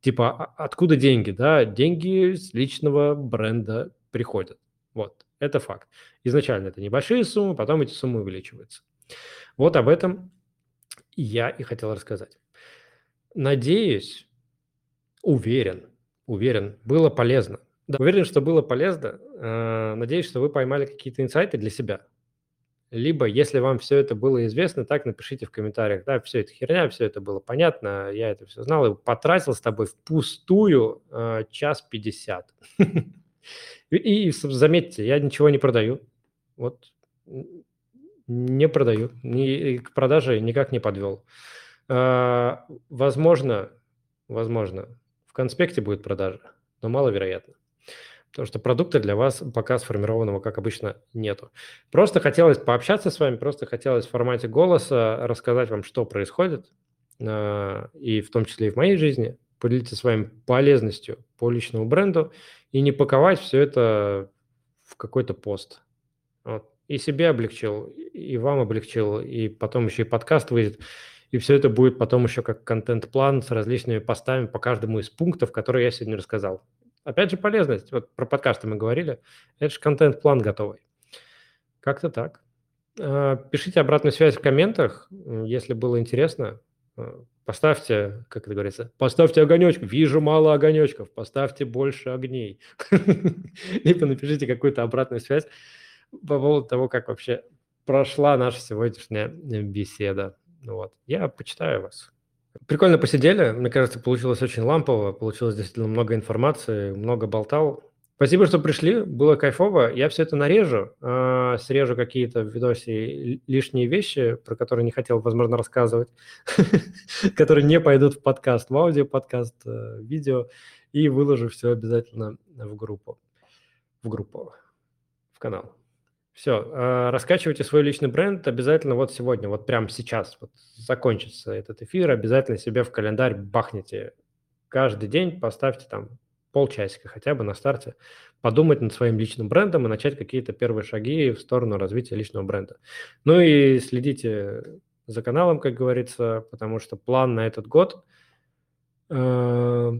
Типа, а, откуда деньги, да? Деньги с личного бренда приходят. Вот, это факт. Изначально это небольшие суммы, потом эти суммы увеличиваются. Вот об этом я и хотел рассказать. Надеюсь, уверен, уверен, было полезно. Да, уверен, что было полезно. Э, надеюсь, что вы поймали какие-то инсайты для себя. Либо, если вам все это было известно, так напишите в комментариях, да, все это херня, все это было понятно, я это все знал, и потратил с тобой впустую э, час пятьдесят. И, заметьте, я ничего не продаю. Вот не продаю, ни, к продаже никак не подвел. А, возможно, возможно, в конспекте будет продажа, но маловероятно. Потому что продукта для вас пока сформированного, как обычно, нету. Просто хотелось пообщаться с вами, просто хотелось в формате голоса рассказать вам, что происходит, а, и в том числе и в моей жизни, поделиться с вами полезностью по личному бренду и не паковать все это в какой-то пост. Вот и себе облегчил, и вам облегчил, и потом еще и подкаст выйдет. И все это будет потом еще как контент-план с различными постами по каждому из пунктов, которые я сегодня рассказал. Опять же, полезность. Вот про подкасты мы говорили. Это же контент-план готовый. Как-то так. А, пишите обратную связь в комментах, если было интересно. А, поставьте, как это говорится, поставьте огонечек. Вижу мало огонечков, поставьте больше огней. Либо напишите какую-то обратную связь по поводу того, как вообще прошла наша сегодняшняя э, беседа. Вот. Я почитаю вас. Прикольно посидели. Мне кажется, получилось очень лампово. Получилось действительно много информации, много болтал. Спасибо, что пришли. Было кайфово. Я все это нарежу, э, срежу какие-то в видосе лишние вещи, про которые не хотел, возможно, рассказывать, которые не пойдут в подкаст, в аудио подкаст, э, видео, и выложу все обязательно в группу, в группу, в канал. Все, а, раскачивайте свой личный бренд обязательно вот сегодня, вот прямо сейчас, вот закончится этот эфир, обязательно себе в календарь бахните. Каждый день поставьте там полчасика хотя бы на старте, подумать над своим личным брендом и начать какие-то первые шаги в сторону развития личного бренда. Ну и следите за каналом, как говорится, потому что план на этот год э,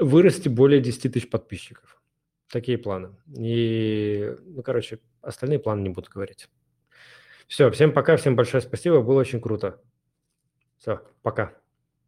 вырасти более 10 тысяч подписчиков. Такие планы. И, ну, короче, остальные планы не буду говорить. Все, всем пока, всем большое спасибо, было очень круто. Все, пока.